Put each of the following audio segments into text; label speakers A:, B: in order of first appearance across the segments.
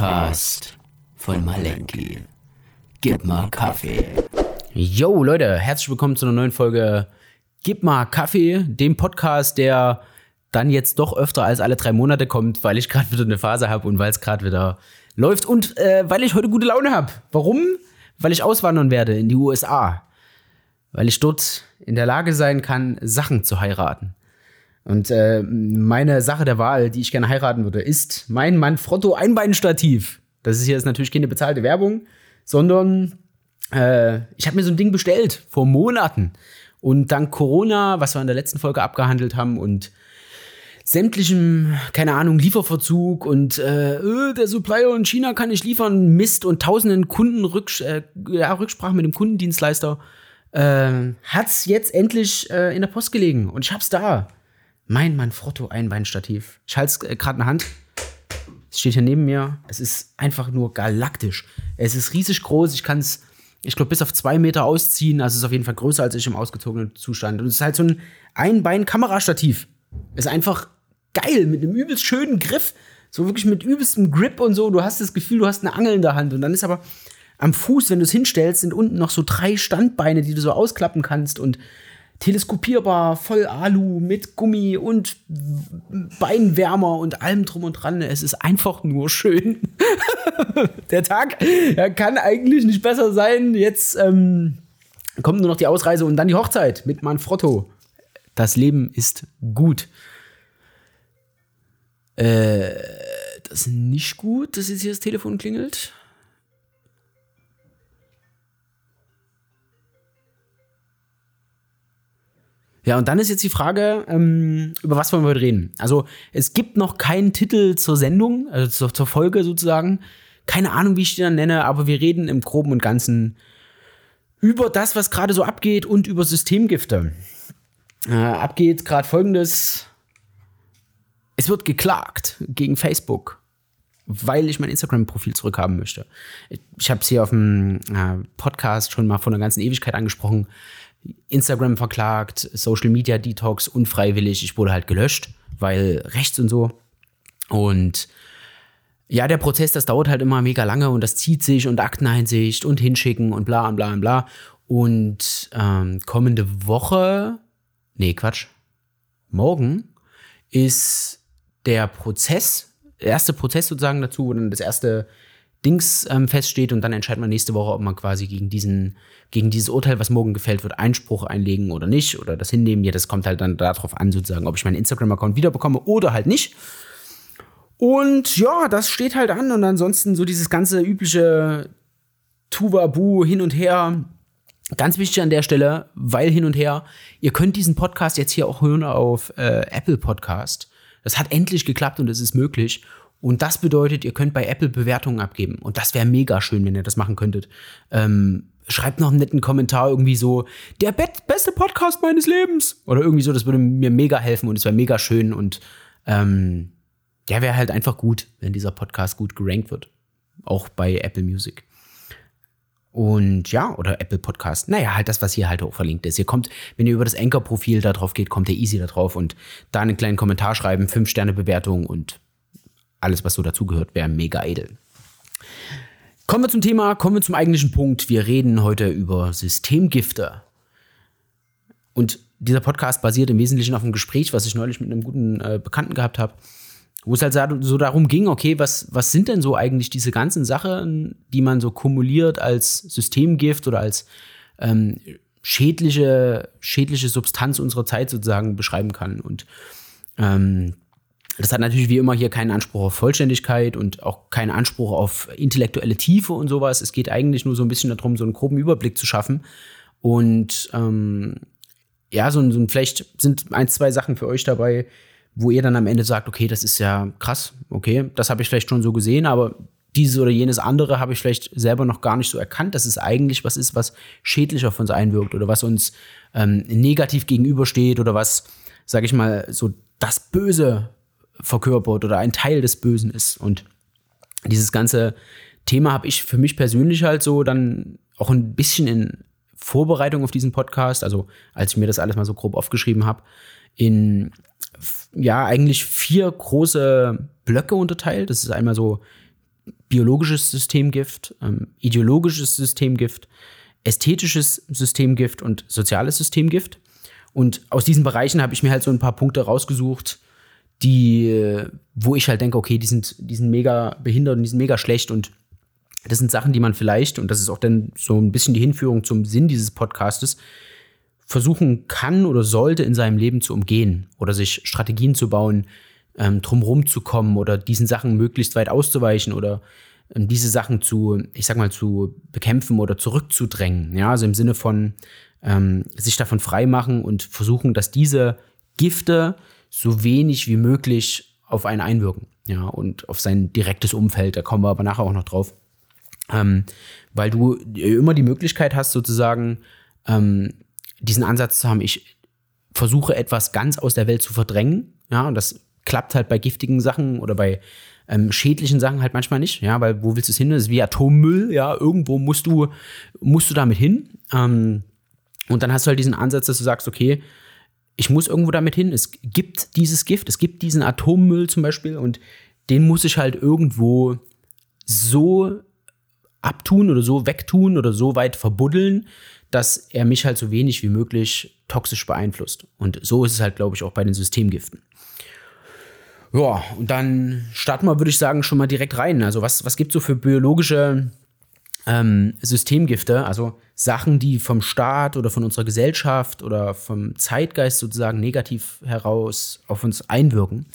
A: Podcast von Malenki. Gib mal Kaffee.
B: Yo, Leute, herzlich willkommen zu einer neuen Folge Gib mal Kaffee, dem Podcast, der dann jetzt doch öfter als alle drei Monate kommt, weil ich gerade wieder eine Phase habe und weil es gerade wieder läuft und äh, weil ich heute gute Laune habe. Warum? Weil ich auswandern werde in die USA. Weil ich dort in der Lage sein kann, Sachen zu heiraten. Und äh, meine Sache der Wahl, die ich gerne heiraten würde, ist mein Manfrotto Einbeinstativ. Das ist jetzt natürlich keine bezahlte Werbung, sondern äh, ich habe mir so ein Ding bestellt vor Monaten. Und dank Corona, was wir in der letzten Folge abgehandelt haben und sämtlichem, keine Ahnung, Lieferverzug und äh, äh der Supplier in China kann nicht liefern, Mist und tausenden Kunden äh, ja, Rücksprache mit dem Kundendienstleister, äh, hat's jetzt endlich äh, in der Post gelegen und ich hab's da. Mein Manfrotto Einbeinstativ. Ich halte es äh, gerade in der Hand. Es steht hier neben mir. Es ist einfach nur galaktisch. Es ist riesig groß. Ich kann es, ich glaube, bis auf zwei Meter ausziehen. Also es ist auf jeden Fall größer als ich im ausgezogenen Zustand. Und es ist halt so ein Einbein-Kamerastativ. Ist einfach geil mit einem übelst schönen Griff. So wirklich mit übelstem Grip und so. Du hast das Gefühl, du hast eine Angel in der Hand. Und dann ist aber am Fuß, wenn du es hinstellst, sind unten noch so drei Standbeine, die du so ausklappen kannst. Und teleskopierbar, voll Alu, mit Gummi und Beinwärmer und allem drum und dran. Es ist einfach nur schön. Der Tag kann eigentlich nicht besser sein. Jetzt ähm, kommt nur noch die Ausreise und dann die Hochzeit mit Manfrotto. Das Leben ist gut. Äh, das ist nicht gut, dass jetzt hier das Telefon klingelt. Ja, und dann ist jetzt die Frage, ähm, über was wollen wir heute reden? Also, es gibt noch keinen Titel zur Sendung, also zur, zur Folge sozusagen. Keine Ahnung, wie ich die dann nenne, aber wir reden im Groben und Ganzen über das, was gerade so abgeht und über Systemgifte. Äh, abgeht gerade folgendes. Es wird geklagt gegen Facebook, weil ich mein Instagram-Profil zurückhaben möchte. Ich, ich habe es hier auf dem äh, Podcast schon mal vor einer ganzen Ewigkeit angesprochen. Instagram verklagt, Social Media Detox, unfreiwillig. Ich wurde halt gelöscht, weil rechts und so. Und ja, der Prozess, das dauert halt immer mega lange und das zieht sich und Akteneinsicht und hinschicken und bla und bla und bla. Und ähm, kommende Woche, nee, Quatsch, morgen ist der Prozess, der erste Prozess sozusagen dazu, wo dann das erste Dings ähm, feststeht und dann entscheidet man nächste Woche, ob man quasi gegen diesen, gegen dieses Urteil, was morgen gefällt wird, Einspruch einlegen oder nicht oder das hinnehmen. Ja, das kommt halt dann darauf an, sozusagen, ob ich meinen Instagram-Account wiederbekomme oder halt nicht. Und ja, das steht halt an und ansonsten so dieses ganze übliche Tuvabu hin und her. Ganz wichtig an der Stelle, weil hin und her, ihr könnt diesen Podcast jetzt hier auch hören auf äh, Apple Podcast. Das hat endlich geklappt und es ist möglich. Und das bedeutet, ihr könnt bei Apple Bewertungen abgeben. Und das wäre mega schön, wenn ihr das machen könntet. Ähm, schreibt noch einen netten Kommentar irgendwie so, der beste Podcast meines Lebens. Oder irgendwie so, das würde mir mega helfen und es wäre mega schön. Und ähm, der wäre halt einfach gut, wenn dieser Podcast gut gerankt wird. Auch bei Apple Music. Und ja, oder Apple Podcast. Naja, halt das, was hier halt auch verlinkt ist. Ihr kommt, wenn ihr über das Anchor-Profil da drauf geht, kommt ihr easy da drauf und da einen kleinen Kommentar schreiben, 5-Sterne-Bewertung und alles, was so dazugehört, wäre mega edel. Kommen wir zum Thema, kommen wir zum eigentlichen Punkt. Wir reden heute über Systemgifte. Und dieser Podcast basiert im Wesentlichen auf einem Gespräch, was ich neulich mit einem guten äh, Bekannten gehabt habe, wo es halt so darum ging, okay, was, was sind denn so eigentlich diese ganzen Sachen, die man so kumuliert als Systemgift oder als ähm, schädliche, schädliche Substanz unserer Zeit sozusagen beschreiben kann. Und ähm, das hat natürlich wie immer hier keinen Anspruch auf Vollständigkeit und auch keinen Anspruch auf intellektuelle Tiefe und sowas. Es geht eigentlich nur so ein bisschen darum, so einen groben Überblick zu schaffen. Und ähm, ja, so, so vielleicht sind ein, zwei Sachen für euch dabei, wo ihr dann am Ende sagt, okay, das ist ja krass, okay, das habe ich vielleicht schon so gesehen, aber dieses oder jenes andere habe ich vielleicht selber noch gar nicht so erkannt, dass es eigentlich was ist, was schädlich auf uns einwirkt oder was uns ähm, negativ gegenübersteht oder was, sage ich mal, so das Böse verkörpert oder ein Teil des Bösen ist. Und dieses ganze Thema habe ich für mich persönlich halt so dann auch ein bisschen in Vorbereitung auf diesen Podcast, also als ich mir das alles mal so grob aufgeschrieben habe, in ja eigentlich vier große Blöcke unterteilt. Das ist einmal so biologisches Systemgift, ähm, ideologisches Systemgift, ästhetisches Systemgift und soziales Systemgift. Und aus diesen Bereichen habe ich mir halt so ein paar Punkte rausgesucht, die, wo ich halt denke, okay, die sind, die sind mega behindert und die sind mega schlecht und das sind Sachen, die man vielleicht, und das ist auch dann so ein bisschen die Hinführung zum Sinn dieses Podcastes, versuchen kann oder sollte in seinem Leben zu umgehen oder sich Strategien zu bauen, ähm, drumherum zu kommen oder diesen Sachen möglichst weit auszuweichen oder ähm, diese Sachen zu, ich sag mal, zu bekämpfen oder zurückzudrängen. Ja, also im Sinne von ähm, sich davon freimachen und versuchen, dass diese Gifte so wenig wie möglich auf einen einwirken. Ja, und auf sein direktes Umfeld, da kommen wir aber nachher auch noch drauf. Ähm, weil du immer die Möglichkeit hast, sozusagen ähm, diesen Ansatz zu haben, ich versuche etwas ganz aus der Welt zu verdrängen. Ja, und das klappt halt bei giftigen Sachen oder bei ähm, schädlichen Sachen halt manchmal nicht. Ja, weil wo willst du es hin? Das ist wie Atommüll. Ja, irgendwo musst du, musst du damit hin. Ähm, und dann hast du halt diesen Ansatz, dass du sagst, okay, ich muss irgendwo damit hin. Es gibt dieses Gift, es gibt diesen Atommüll zum Beispiel und den muss ich halt irgendwo so abtun oder so wegtun oder so weit verbuddeln, dass er mich halt so wenig wie möglich toxisch beeinflusst. Und so ist es halt, glaube ich, auch bei den Systemgiften. Ja, und dann starten wir, würde ich sagen, schon mal direkt rein. Also, was, was gibt es so für biologische ähm, Systemgifte? Also Sachen, die vom Staat oder von unserer Gesellschaft oder vom Zeitgeist sozusagen negativ heraus auf uns einwirken.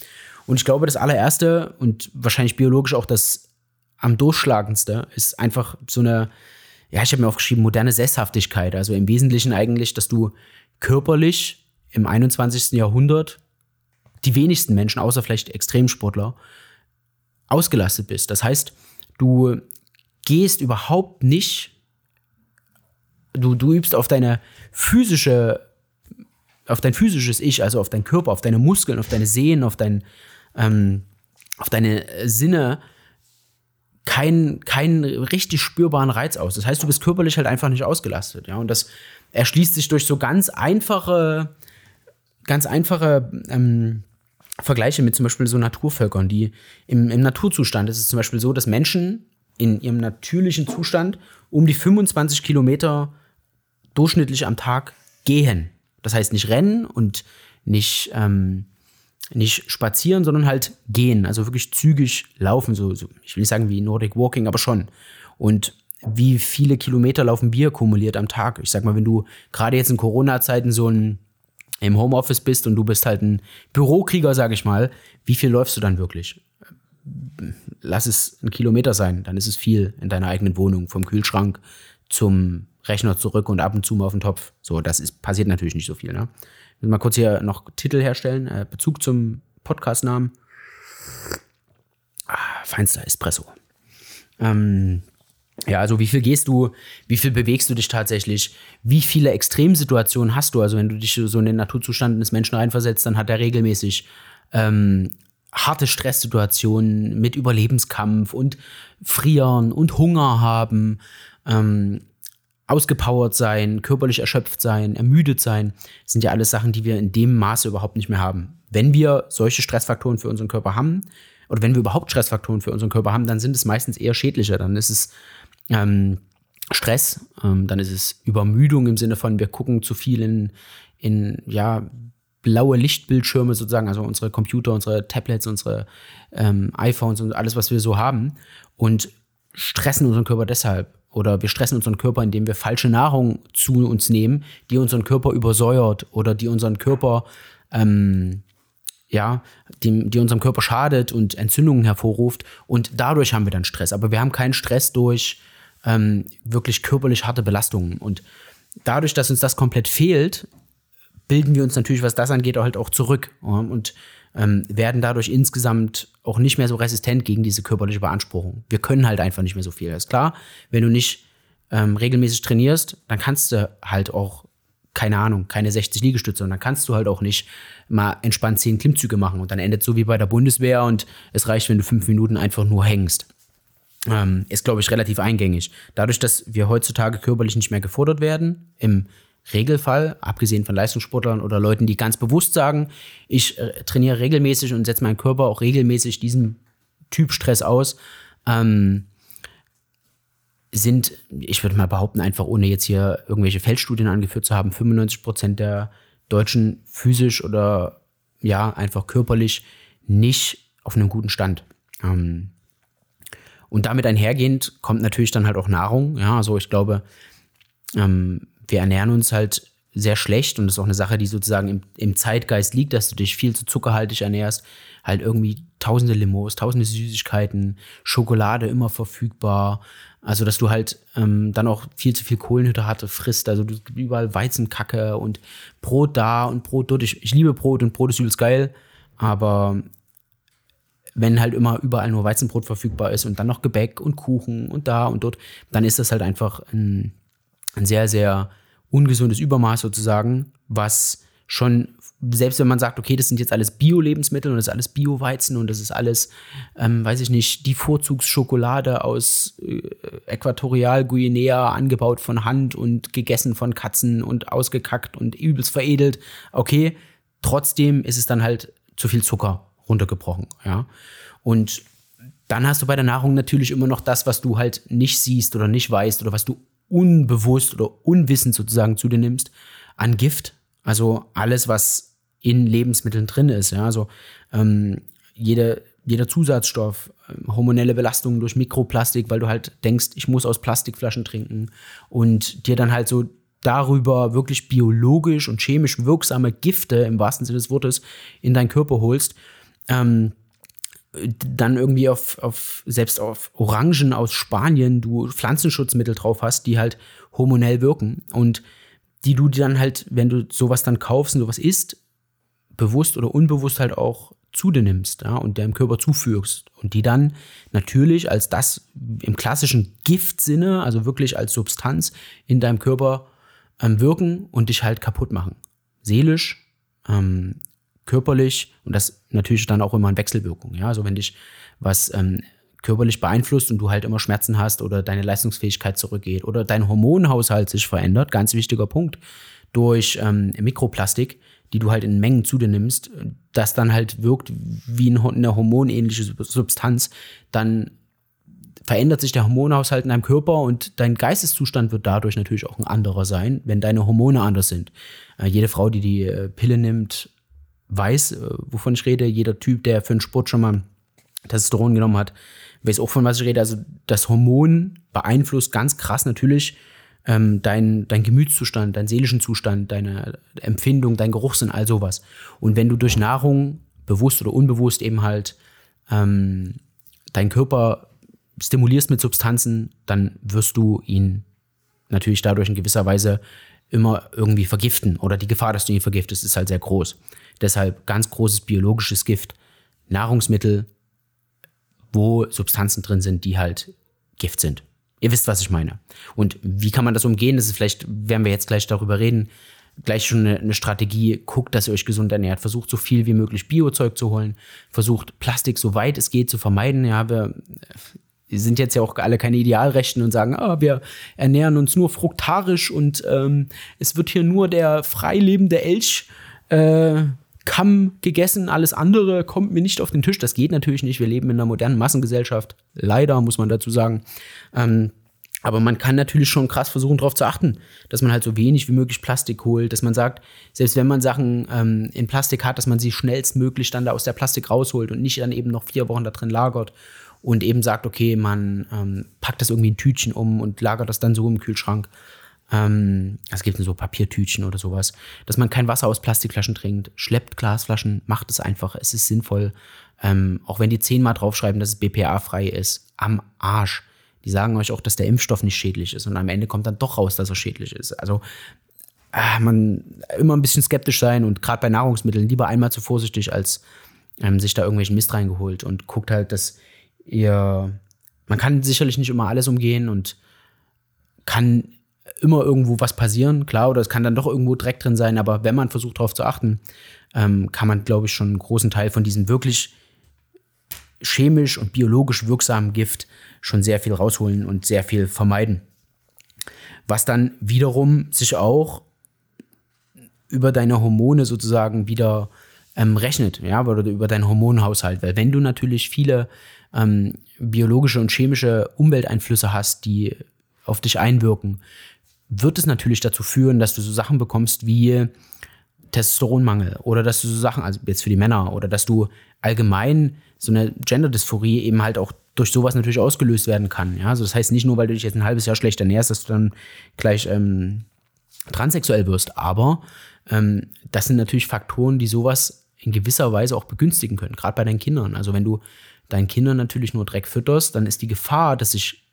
B: Und ich glaube, das allererste und wahrscheinlich biologisch auch das am durchschlagendste ist einfach so eine, ja, ich habe mir aufgeschrieben, moderne Sesshaftigkeit. Also im Wesentlichen eigentlich, dass du körperlich im 21. Jahrhundert die wenigsten Menschen, außer vielleicht Extremsportler, ausgelastet bist. Das heißt, du gehst überhaupt nicht, du, du übst auf deine physische, auf dein physisches Ich, also auf deinen Körper, auf deine Muskeln, auf deine Sehnen, auf dein, ähm, auf deine Sinne keinen, keinen richtig spürbaren Reiz aus. Das heißt, du bist körperlich halt einfach nicht ausgelastet. Ja? Und das erschließt sich durch so ganz einfache, ganz einfache ähm, Vergleiche mit zum Beispiel so Naturvölkern, die im, im Naturzustand ist es zum Beispiel so, dass Menschen in ihrem natürlichen Zustand um die 25 Kilometer durchschnittlich am Tag gehen. Das heißt nicht rennen und nicht ähm, nicht spazieren, sondern halt gehen, also wirklich zügig laufen, so, so ich will nicht sagen wie Nordic Walking, aber schon. Und wie viele Kilometer laufen wir kumuliert am Tag? Ich sag mal, wenn du gerade jetzt in Corona-Zeiten so ein im Homeoffice bist und du bist halt ein Bürokrieger, sag ich mal, wie viel läufst du dann wirklich? Lass es ein Kilometer sein, dann ist es viel in deiner eigenen Wohnung, vom Kühlschrank zum Rechner zurück und ab und zu mal auf den Topf. So, das ist, passiert natürlich nicht so viel, ne? will mal kurz hier noch Titel herstellen. Äh, Bezug zum Podcastnamen. Ah, feinster Espresso. Ähm, ja, also wie viel gehst du, wie viel bewegst du dich tatsächlich, wie viele Extremsituationen hast du? Also wenn du dich so in den Naturzustand des Menschen reinversetzt, dann hat er regelmäßig ähm, harte Stresssituationen mit Überlebenskampf und Frieren und Hunger haben. Ähm, ausgepowert sein, körperlich erschöpft sein, ermüdet sein, sind ja alles Sachen, die wir in dem Maße überhaupt nicht mehr haben. Wenn wir solche Stressfaktoren für unseren Körper haben, oder wenn wir überhaupt Stressfaktoren für unseren Körper haben, dann sind es meistens eher schädlicher. Dann ist es ähm, Stress, ähm, dann ist es Übermüdung im Sinne von, wir gucken zu viel in, in ja, blaue Lichtbildschirme sozusagen, also unsere Computer, unsere Tablets, unsere ähm, iPhones und alles, was wir so haben und stressen unseren Körper deshalb oder wir stressen unseren Körper, indem wir falsche Nahrung zu uns nehmen, die unseren Körper übersäuert oder die unseren Körper, ähm, ja, die, die unserem Körper schadet und Entzündungen hervorruft. Und dadurch haben wir dann Stress. Aber wir haben keinen Stress durch ähm, wirklich körperlich harte Belastungen. Und dadurch, dass uns das komplett fehlt, bilden wir uns natürlich, was das angeht, halt auch zurück. Und ähm, werden dadurch insgesamt auch nicht mehr so resistent gegen diese körperliche Beanspruchung. Wir können halt einfach nicht mehr so viel. Das ist klar, wenn du nicht ähm, regelmäßig trainierst, dann kannst du halt auch, keine Ahnung, keine 60 Liegestütze und dann kannst du halt auch nicht mal entspannt 10 Klimmzüge machen und dann endet so wie bei der Bundeswehr und es reicht, wenn du fünf Minuten einfach nur hängst. Ähm, ist, glaube ich, relativ eingängig. Dadurch, dass wir heutzutage körperlich nicht mehr gefordert werden, im Regelfall, abgesehen von Leistungssportlern oder Leuten, die ganz bewusst sagen, ich äh, trainiere regelmäßig und setze meinen Körper auch regelmäßig diesem Typ Stress aus, ähm, sind, ich würde mal behaupten, einfach ohne jetzt hier irgendwelche Feldstudien angeführt zu haben, 95 Prozent der Deutschen physisch oder ja, einfach körperlich nicht auf einem guten Stand. Ähm, und damit einhergehend kommt natürlich dann halt auch Nahrung. Ja, also ich glaube, ähm, wir ernähren uns halt sehr schlecht und das ist auch eine Sache, die sozusagen im, im Zeitgeist liegt, dass du dich viel zu zuckerhaltig ernährst. Halt irgendwie tausende Limos, tausende Süßigkeiten, Schokolade immer verfügbar. Also, dass du halt ähm, dann auch viel zu viel Kohlenhydrate frisst. Also, du überall Weizenkacke und Brot da und Brot dort. Ich, ich liebe Brot und Brot ist übelst geil. Aber wenn halt immer überall nur Weizenbrot verfügbar ist und dann noch Gebäck und Kuchen und da und dort, dann ist das halt einfach ein, ein sehr, sehr ungesundes Übermaß sozusagen, was schon, selbst wenn man sagt, okay, das sind jetzt alles Bio-Lebensmittel und das ist alles Bio-Weizen und das ist alles, ähm, weiß ich nicht, die Vorzugsschokolade aus äh, Äquatorial-Guinea angebaut von Hand und gegessen von Katzen und ausgekackt und übelst veredelt. Okay, trotzdem ist es dann halt zu viel Zucker runtergebrochen, ja. Und dann hast du bei der Nahrung natürlich immer noch das, was du halt nicht siehst oder nicht weißt oder was du unbewusst oder unwissend sozusagen zu dir nimmst, an Gift. Also alles, was in Lebensmitteln drin ist. Ja? Also ähm, jede, jeder Zusatzstoff, ähm, hormonelle Belastungen durch Mikroplastik, weil du halt denkst, ich muss aus Plastikflaschen trinken und dir dann halt so darüber wirklich biologisch und chemisch wirksame Gifte im wahrsten Sinne des Wortes in deinen Körper holst. Ähm, dann irgendwie auf, auf, selbst auf Orangen aus Spanien du Pflanzenschutzmittel drauf hast, die halt hormonell wirken und die du dann halt, wenn du sowas dann kaufst und sowas isst, bewusst oder unbewusst halt auch zu dir nimmst ja, und deinem Körper zufügst und die dann natürlich als das im klassischen Giftsinne, also wirklich als Substanz in deinem Körper ähm, wirken und dich halt kaputt machen. Seelisch, ähm, körperlich und das natürlich dann auch immer in Wechselwirkung. Ja, also wenn dich was ähm, körperlich beeinflusst und du halt immer Schmerzen hast oder deine Leistungsfähigkeit zurückgeht oder dein Hormonhaushalt sich verändert, ganz wichtiger Punkt, durch ähm, Mikroplastik, die du halt in Mengen zu dir nimmst, das dann halt wirkt wie eine hormonähnliche Substanz, dann verändert sich der Hormonhaushalt in deinem Körper und dein Geisteszustand wird dadurch natürlich auch ein anderer sein, wenn deine Hormone anders sind. Äh, jede Frau, die die äh, Pille nimmt, weiß, äh, wovon ich rede. Jeder Typ, der für den Sport schon mal Testosteron genommen hat, weiß auch, von was ich rede. Also das Hormon beeinflusst ganz krass natürlich ähm, dein, dein Gemütszustand, deinen seelischen Zustand, deine Empfindung, dein Geruchssinn, all sowas. Und wenn du durch Nahrung, bewusst oder unbewusst, eben halt ähm, deinen Körper stimulierst mit Substanzen, dann wirst du ihn natürlich dadurch in gewisser Weise immer irgendwie vergiften. Oder die Gefahr, dass du ihn vergiftest, ist halt sehr groß. Deshalb ganz großes biologisches Gift. Nahrungsmittel, wo Substanzen drin sind, die halt Gift sind. Ihr wisst, was ich meine. Und wie kann man das umgehen? Das ist vielleicht, werden wir jetzt gleich darüber reden, gleich schon eine, eine, Strategie. Guckt, dass ihr euch gesund ernährt. Versucht so viel wie möglich Biozeug zu holen. Versucht Plastik so weit es geht zu vermeiden. Ja, wir, wir sind jetzt ja auch alle keine Idealrechten und sagen, ah, wir ernähren uns nur fruktarisch und ähm, es wird hier nur der freilebende Elch äh, Kamm gegessen, alles andere kommt mir nicht auf den Tisch. Das geht natürlich nicht. Wir leben in einer modernen Massengesellschaft. Leider, muss man dazu sagen. Ähm, aber man kann natürlich schon krass versuchen, darauf zu achten, dass man halt so wenig wie möglich Plastik holt, dass man sagt, selbst wenn man Sachen ähm, in Plastik hat, dass man sie schnellstmöglich dann da aus der Plastik rausholt und nicht dann eben noch vier Wochen da drin lagert und eben sagt, okay, man ähm, packt das irgendwie in Tütchen um und lagert das dann so im Kühlschrank. Ähm, es gibt so Papiertütchen oder sowas, dass man kein Wasser aus Plastikflaschen trinkt, schleppt Glasflaschen, macht es einfach, es ist sinnvoll. Ähm, auch wenn die zehnmal draufschreiben, dass es BPA-frei ist, am Arsch. Die sagen euch auch, dass der Impfstoff nicht schädlich ist und am Ende kommt dann doch raus, dass er schädlich ist. Also äh, man immer ein bisschen skeptisch sein und gerade bei Nahrungsmitteln lieber einmal zu vorsichtig, als ähm, sich da irgendwelchen Mist reingeholt und guckt halt, dass ihr, man kann sicherlich nicht immer alles umgehen und kann immer irgendwo was passieren, klar, oder es kann dann doch irgendwo Dreck drin sein, aber wenn man versucht darauf zu achten, ähm, kann man, glaube ich, schon einen großen Teil von diesem wirklich chemisch und biologisch wirksamen Gift schon sehr viel rausholen und sehr viel vermeiden. Was dann wiederum sich auch über deine Hormone sozusagen wieder ähm, rechnet, ja, oder über deinen Hormonhaushalt. Weil wenn du natürlich viele ähm, biologische und chemische Umwelteinflüsse hast, die auf dich einwirken, wird es natürlich dazu führen, dass du so Sachen bekommst wie Testosteronmangel oder dass du so Sachen, also jetzt für die Männer, oder dass du allgemein so eine Gender-Dysphorie eben halt auch durch sowas natürlich ausgelöst werden kann. Ja? Also das heißt nicht nur, weil du dich jetzt ein halbes Jahr schlecht ernährst, dass du dann gleich ähm, transsexuell wirst, aber ähm, das sind natürlich Faktoren, die sowas in gewisser Weise auch begünstigen können, gerade bei deinen Kindern. Also wenn du deinen Kindern natürlich nur Dreck fütterst, dann ist die Gefahr, dass sich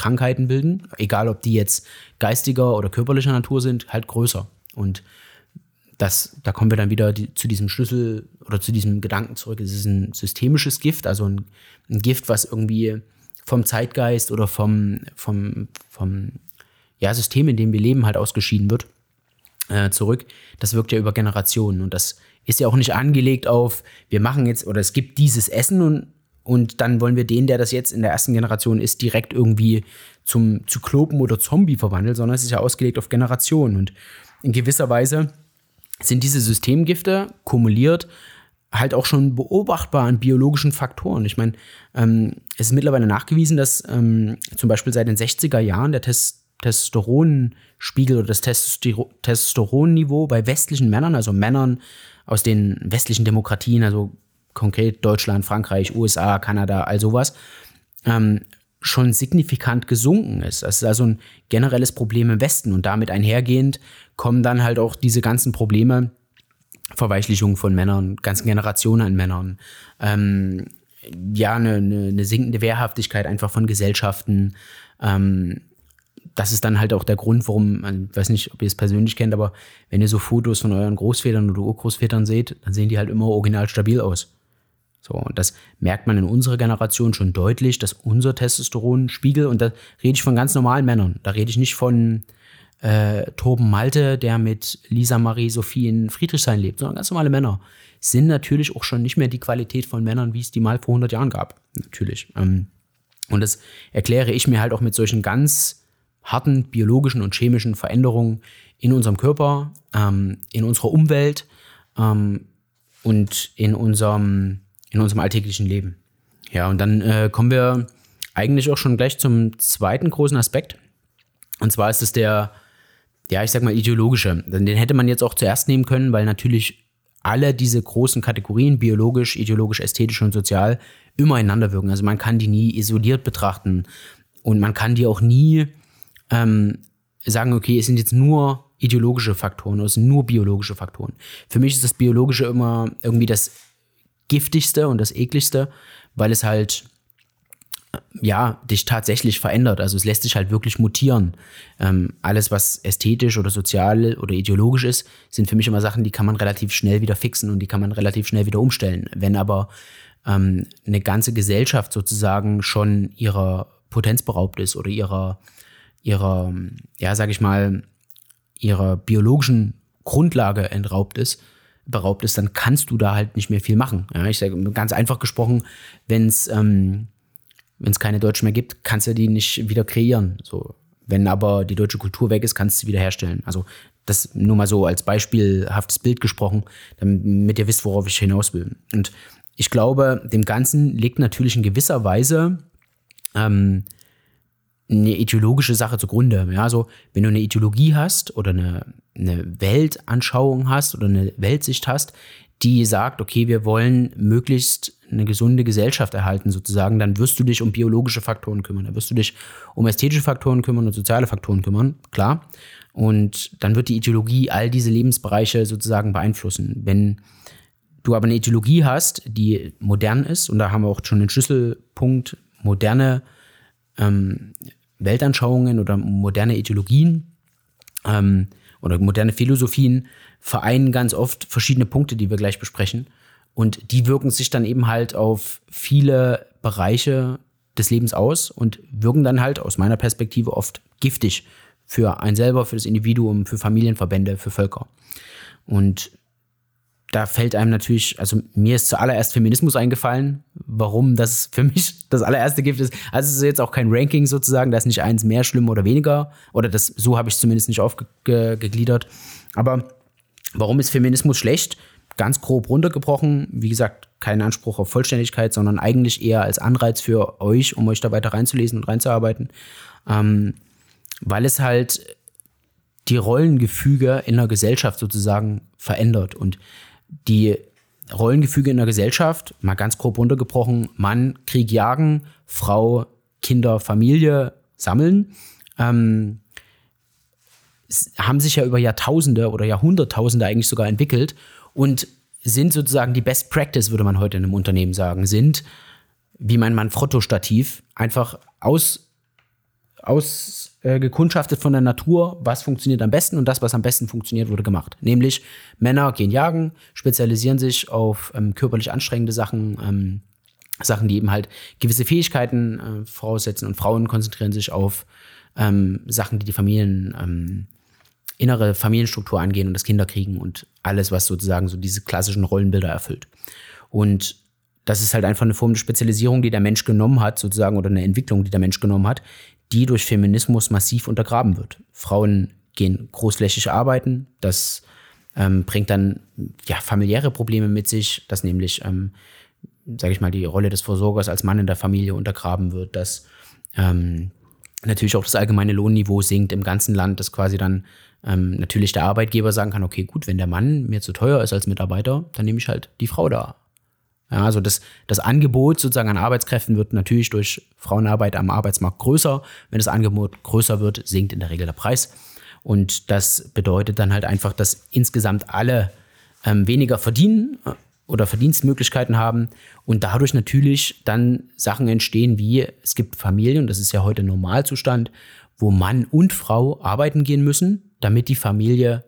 B: Krankheiten bilden, egal ob die jetzt geistiger oder körperlicher Natur sind, halt größer. Und das, da kommen wir dann wieder die, zu diesem Schlüssel oder zu diesem Gedanken zurück. Es ist ein systemisches Gift, also ein, ein Gift, was irgendwie vom Zeitgeist oder vom, vom, vom ja, System, in dem wir leben, halt ausgeschieden wird, äh, zurück. Das wirkt ja über Generationen und das ist ja auch nicht angelegt auf, wir machen jetzt oder es gibt dieses Essen und, und dann wollen wir den, der das jetzt in der ersten Generation ist, direkt irgendwie zum Zyklopen oder Zombie verwandeln, sondern es ist ja ausgelegt auf Generationen und in gewisser Weise sind diese Systemgifte kumuliert halt auch schon beobachtbar an biologischen Faktoren. Ich meine, ähm, es ist mittlerweile nachgewiesen, dass ähm, zum Beispiel seit den 60er Jahren der Tes Testosteronspiegel oder das Testo Testosteronniveau bei westlichen Männern, also Männern aus den westlichen Demokratien, also konkret Deutschland, Frankreich, USA, Kanada, all sowas, ähm, schon signifikant gesunken ist. Das ist also ein generelles Problem im Westen und damit einhergehend kommen dann halt auch diese ganzen Probleme, Verweichlichung von Männern, ganzen Generationen an Männern, ähm, ja, eine, eine, sinkende Wehrhaftigkeit einfach von Gesellschaften. Ähm, das ist dann halt auch der Grund, warum, ich weiß nicht, ob ihr es persönlich kennt, aber wenn ihr so Fotos von euren Großvätern oder Urgroßvätern seht, dann sehen die halt immer original stabil aus. So, und das merkt man in unserer Generation schon deutlich, dass unser Testosteronspiegel, und da rede ich von ganz normalen Männern, da rede ich nicht von äh, Torben Malte, der mit Lisa Marie Sophie in Friedrichshain lebt, sondern ganz normale Männer, sind natürlich auch schon nicht mehr die Qualität von Männern, wie es die mal vor 100 Jahren gab. Natürlich. Ähm, und das erkläre ich mir halt auch mit solchen ganz harten biologischen und chemischen Veränderungen in unserem Körper, ähm, in unserer Umwelt ähm, und in unserem in unserem alltäglichen Leben. Ja, und dann äh, kommen wir eigentlich auch schon gleich zum zweiten großen Aspekt. Und zwar ist es der, ja, ich sag mal, ideologische. Den hätte man jetzt auch zuerst nehmen können, weil natürlich alle diese großen Kategorien, biologisch, ideologisch, ästhetisch und sozial, immer einander wirken. Also man kann die nie isoliert betrachten und man kann die auch nie ähm, sagen, okay, es sind jetzt nur ideologische Faktoren oder es sind nur biologische Faktoren. Für mich ist das Biologische immer irgendwie das giftigste und das ekligste, weil es halt ja, dich tatsächlich verändert. Also es lässt sich halt wirklich mutieren. Ähm, alles, was ästhetisch oder sozial oder ideologisch ist, sind für mich immer Sachen, die kann man relativ schnell wieder fixen und die kann man relativ schnell wieder umstellen. Wenn aber ähm, eine ganze Gesellschaft sozusagen schon ihrer Potenz beraubt ist oder ihrer, ihrer, ja, sag ich mal, ihrer biologischen Grundlage entraubt ist, beraubt ist, dann kannst du da halt nicht mehr viel machen. Ja, ich sage ganz einfach gesprochen, wenn es ähm, keine Deutschen mehr gibt, kannst du die nicht wieder kreieren. So. Wenn aber die deutsche Kultur weg ist, kannst du sie wieder herstellen. Also das nur mal so als beispielhaftes Bild gesprochen, damit ihr wisst, worauf ich hinaus will. Und ich glaube, dem Ganzen liegt natürlich in gewisser Weise ähm, eine ideologische Sache zugrunde. Ja, also wenn du eine Ideologie hast oder eine, eine Weltanschauung hast oder eine Weltsicht hast, die sagt, okay, wir wollen möglichst eine gesunde Gesellschaft erhalten, sozusagen, dann wirst du dich um biologische Faktoren kümmern, dann wirst du dich um ästhetische Faktoren kümmern und soziale Faktoren kümmern, klar. Und dann wird die Ideologie all diese Lebensbereiche sozusagen beeinflussen. Wenn du aber eine Ideologie hast, die modern ist, und da haben wir auch schon den Schlüsselpunkt, moderne ähm, Weltanschauungen oder moderne Ideologien ähm, oder moderne Philosophien vereinen ganz oft verschiedene Punkte, die wir gleich besprechen. Und die wirken sich dann eben halt auf viele Bereiche des Lebens aus und wirken dann halt aus meiner Perspektive oft giftig für einen selber, für das Individuum, für Familienverbände, für Völker. Und da fällt einem natürlich, also mir ist zuallererst Feminismus eingefallen, warum das für mich das allererste Gift ist. Also es ist jetzt auch kein Ranking sozusagen, da ist nicht eins mehr schlimm oder weniger, oder das, so habe ich es zumindest nicht aufgegliedert. Aber warum ist Feminismus schlecht? ganz grob runtergebrochen. Wie gesagt, kein Anspruch auf Vollständigkeit, sondern eigentlich eher als Anreiz für euch, um euch da weiter reinzulesen und reinzuarbeiten. Ähm, weil es halt die Rollengefüge in der Gesellschaft sozusagen verändert. Und die Rollengefüge in der Gesellschaft, mal ganz grob runtergebrochen, Mann, Krieg jagen, Frau, Kinder, Familie sammeln, ähm, haben sich ja über Jahrtausende oder Jahrhunderttausende eigentlich sogar entwickelt und sind sozusagen die Best Practice, würde man heute in einem Unternehmen sagen, sind, wie mein Manfrotto-Stativ, einfach aus, ausgekundschaftet äh, von der Natur, was funktioniert am besten und das, was am besten funktioniert, wurde gemacht. Nämlich Männer gehen jagen, spezialisieren sich auf ähm, körperlich anstrengende Sachen, ähm, Sachen, die eben halt gewisse Fähigkeiten äh, voraussetzen und Frauen konzentrieren sich auf ähm, Sachen, die die Familien ähm, innere Familienstruktur angehen und das Kinderkriegen und alles, was sozusagen so diese klassischen Rollenbilder erfüllt. Und das ist halt einfach eine Form der Spezialisierung, die der Mensch genommen hat, sozusagen, oder eine Entwicklung, die der Mensch genommen hat, die durch Feminismus massiv untergraben wird. Frauen gehen großflächig arbeiten, das ähm, bringt dann ja, familiäre Probleme mit sich, dass nämlich, ähm, sage ich mal, die Rolle des Versorgers als Mann in der Familie untergraben wird, dass ähm, natürlich auch das allgemeine Lohnniveau sinkt im ganzen Land, dass quasi dann ähm, natürlich der Arbeitgeber sagen kann, okay, gut, wenn der Mann mir zu teuer ist als Mitarbeiter, dann nehme ich halt die Frau da. Ja, also das, das Angebot sozusagen an Arbeitskräften wird natürlich durch Frauenarbeit am Arbeitsmarkt größer. Wenn das Angebot größer wird, sinkt in der Regel der Preis. Und das bedeutet dann halt einfach, dass insgesamt alle ähm, weniger verdienen äh, oder Verdienstmöglichkeiten haben und dadurch natürlich dann Sachen entstehen wie, es gibt Familien, das ist ja heute Normalzustand, wo Mann und Frau arbeiten gehen müssen, damit die Familie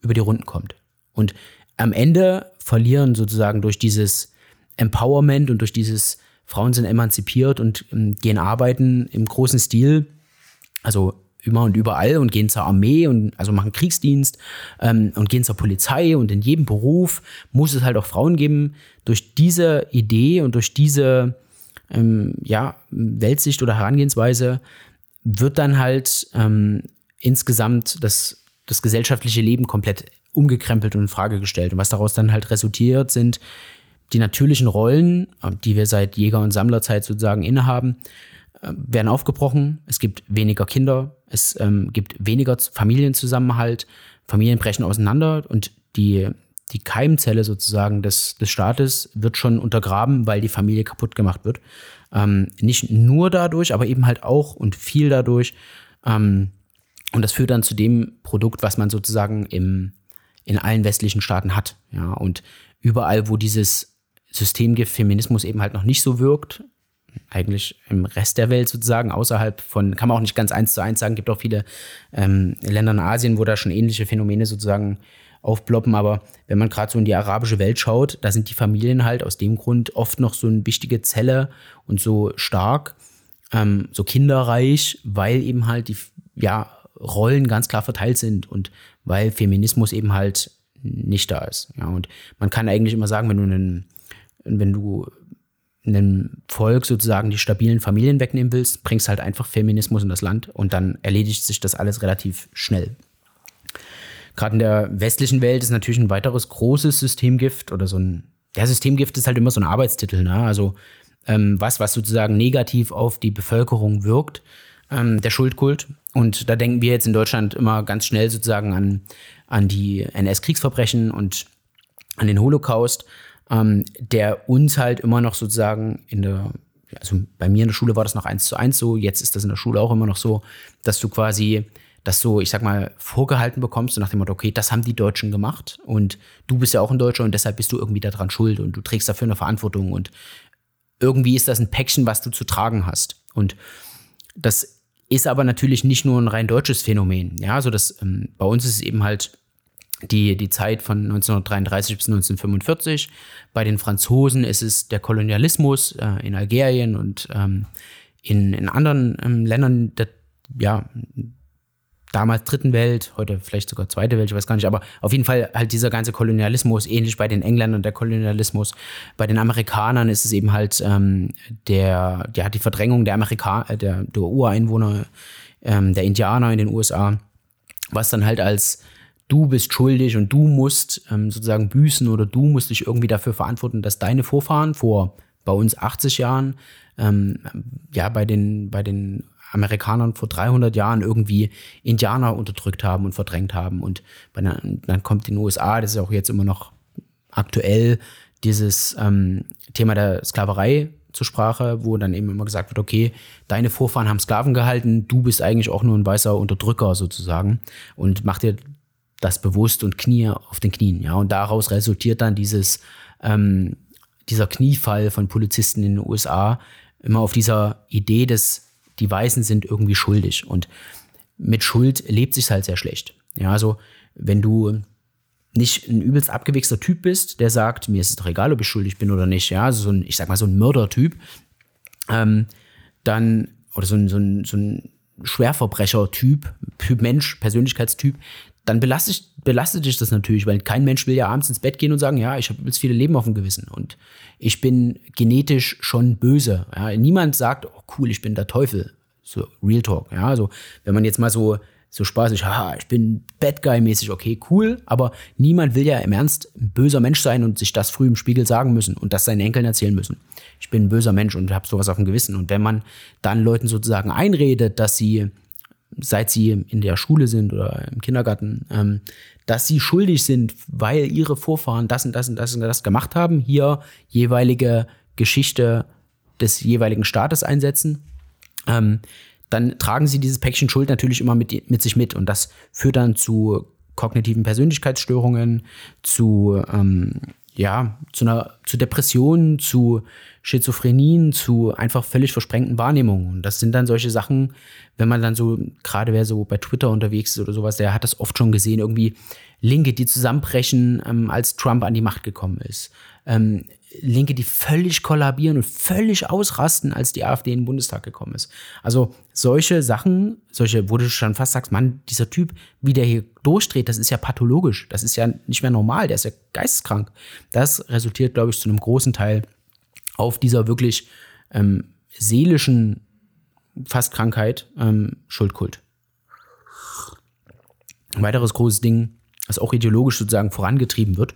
B: über die Runden kommt. Und am Ende verlieren sozusagen durch dieses Empowerment und durch dieses Frauen sind emanzipiert und ähm, gehen arbeiten im großen Stil, also immer und überall und gehen zur Armee und also machen Kriegsdienst ähm, und gehen zur Polizei und in jedem Beruf muss es halt auch Frauen geben. Durch diese Idee und durch diese ähm, ja, Weltsicht oder Herangehensweise wird dann halt ähm, insgesamt das, das gesellschaftliche Leben komplett umgekrempelt und in Frage gestellt. Und was daraus dann halt resultiert, sind die natürlichen Rollen, die wir seit Jäger- und Sammlerzeit sozusagen innehaben, äh, werden aufgebrochen. Es gibt weniger Kinder, es ähm, gibt weniger Familienzusammenhalt, Familien brechen auseinander und die, die Keimzelle sozusagen des, des Staates wird schon untergraben, weil die Familie kaputt gemacht wird. Ähm, nicht nur dadurch, aber eben halt auch und viel dadurch. Ähm, und das führt dann zu dem Produkt, was man sozusagen im, in allen westlichen Staaten hat. Ja, und überall, wo dieses Systemgift Feminismus eben halt noch nicht so wirkt, eigentlich im Rest der Welt sozusagen, außerhalb von, kann man auch nicht ganz eins zu eins sagen, gibt auch viele ähm, Länder in Asien, wo da schon ähnliche Phänomene sozusagen aufploppen. Aber wenn man gerade so in die arabische Welt schaut, da sind die Familien halt aus dem Grund oft noch so eine wichtige Zelle und so stark, ähm, so kinderreich, weil eben halt die ja, Rollen ganz klar verteilt sind und weil Feminismus eben halt nicht da ist. Ja, und man kann eigentlich immer sagen, wenn du einen, wenn du einem Volk sozusagen die stabilen Familien wegnehmen willst, bringst halt einfach Feminismus in das Land und dann erledigt sich das alles relativ schnell. Gerade in der westlichen Welt ist natürlich ein weiteres großes Systemgift oder so ein, ja, Systemgift ist halt immer so ein Arbeitstitel, ne? Also ähm, was, was sozusagen negativ auf die Bevölkerung wirkt, ähm, der Schuldkult. Und da denken wir jetzt in Deutschland immer ganz schnell sozusagen an, an die NS-Kriegsverbrechen und an den Holocaust ähm, der uns halt immer noch sozusagen in der, also bei mir in der Schule war das noch eins zu eins so, jetzt ist das in der Schule auch immer noch so, dass du quasi das so, ich sag mal, vorgehalten bekommst und nach dem Motto, okay, das haben die Deutschen gemacht und du bist ja auch ein Deutscher und deshalb bist du irgendwie daran schuld und du trägst dafür eine Verantwortung und irgendwie ist das ein Päckchen, was du zu tragen hast. Und das ist aber natürlich nicht nur ein rein deutsches Phänomen. Ja, also das, ähm, bei uns ist es eben halt die, die Zeit von 1933 bis 1945. Bei den Franzosen ist es der Kolonialismus äh, in Algerien und ähm, in, in anderen ähm, Ländern der, ja, damals dritten Welt, heute vielleicht sogar zweite Welt, ich weiß gar nicht, aber auf jeden Fall halt dieser ganze Kolonialismus, ähnlich bei den Engländern der Kolonialismus. Bei den Amerikanern ist es eben halt ähm, der, hat die Verdrängung der Amerikaner, äh, der, der Ureinwohner, ähm, der Indianer in den USA, was dann halt als du bist schuldig und du musst ähm, sozusagen büßen oder du musst dich irgendwie dafür verantworten, dass deine Vorfahren vor bei uns 80 Jahren, ähm, ja, bei den, bei den Amerikanern vor 300 Jahren irgendwie Indianer unterdrückt haben und verdrängt haben. Und dann, dann kommt in den USA, das ist auch jetzt immer noch aktuell, dieses ähm, Thema der Sklaverei zur Sprache, wo dann eben immer gesagt wird, okay, deine Vorfahren haben Sklaven gehalten, du bist eigentlich auch nur ein weißer Unterdrücker sozusagen und mach dir das bewusst und Knie auf den Knien, ja. Und daraus resultiert dann dieses, ähm, dieser Kniefall von Polizisten in den USA immer auf dieser Idee, dass die Weißen sind irgendwie schuldig und mit Schuld lebt sich halt sehr schlecht. Ja, also wenn du nicht ein übelst abgewichster Typ bist, der sagt, mir ist es doch egal, ob ich schuldig bin oder nicht, ja, also so ein, ich sag mal, so ein Mördertyp, ähm, dann, oder so ein, so ein, so ein Schwerverbrecher-Typ, Typ Mensch, Persönlichkeitstyp, dann belastet, belastet dich das natürlich, weil kein Mensch will ja abends ins Bett gehen und sagen, ja, ich habe jetzt viele Leben auf dem Gewissen und ich bin genetisch schon böse. Ja, niemand sagt, oh cool, ich bin der Teufel. So Real Talk. Ja, also wenn man jetzt mal so so spaßig, haha, ich bin Bad Guy-mäßig, okay, cool, aber niemand will ja im Ernst ein böser Mensch sein und sich das früh im Spiegel sagen müssen und das seinen Enkeln erzählen müssen. Ich bin ein böser Mensch und habe sowas auf dem Gewissen. Und wenn man dann Leuten sozusagen einredet, dass sie, seit sie in der Schule sind oder im Kindergarten, ähm, dass sie schuldig sind, weil ihre Vorfahren das und das und das und das gemacht haben, hier jeweilige Geschichte des jeweiligen Staates einsetzen, ähm, dann tragen sie dieses Päckchen Schuld natürlich immer mit, mit sich mit. Und das führt dann zu kognitiven Persönlichkeitsstörungen, zu, ähm, ja, zu einer, zu Depressionen, zu Schizophrenien, zu einfach völlig versprengten Wahrnehmungen. Und das sind dann solche Sachen, wenn man dann so, gerade wer so bei Twitter unterwegs ist oder sowas, der hat das oft schon gesehen, irgendwie Linke, die zusammenbrechen, ähm, als Trump an die Macht gekommen ist. Ähm, Linke, die völlig kollabieren und völlig ausrasten, als die AfD in den Bundestag gekommen ist. Also solche Sachen, solche, wo du schon fast sagst, Mann, dieser Typ, wie der hier durchdreht, das ist ja pathologisch, das ist ja nicht mehr normal, der ist ja geisteskrank. Das resultiert, glaube ich, zu einem großen Teil auf dieser wirklich ähm, seelischen fast Krankheit ähm, Schuldkult. Ein weiteres großes Ding, das auch ideologisch sozusagen vorangetrieben wird,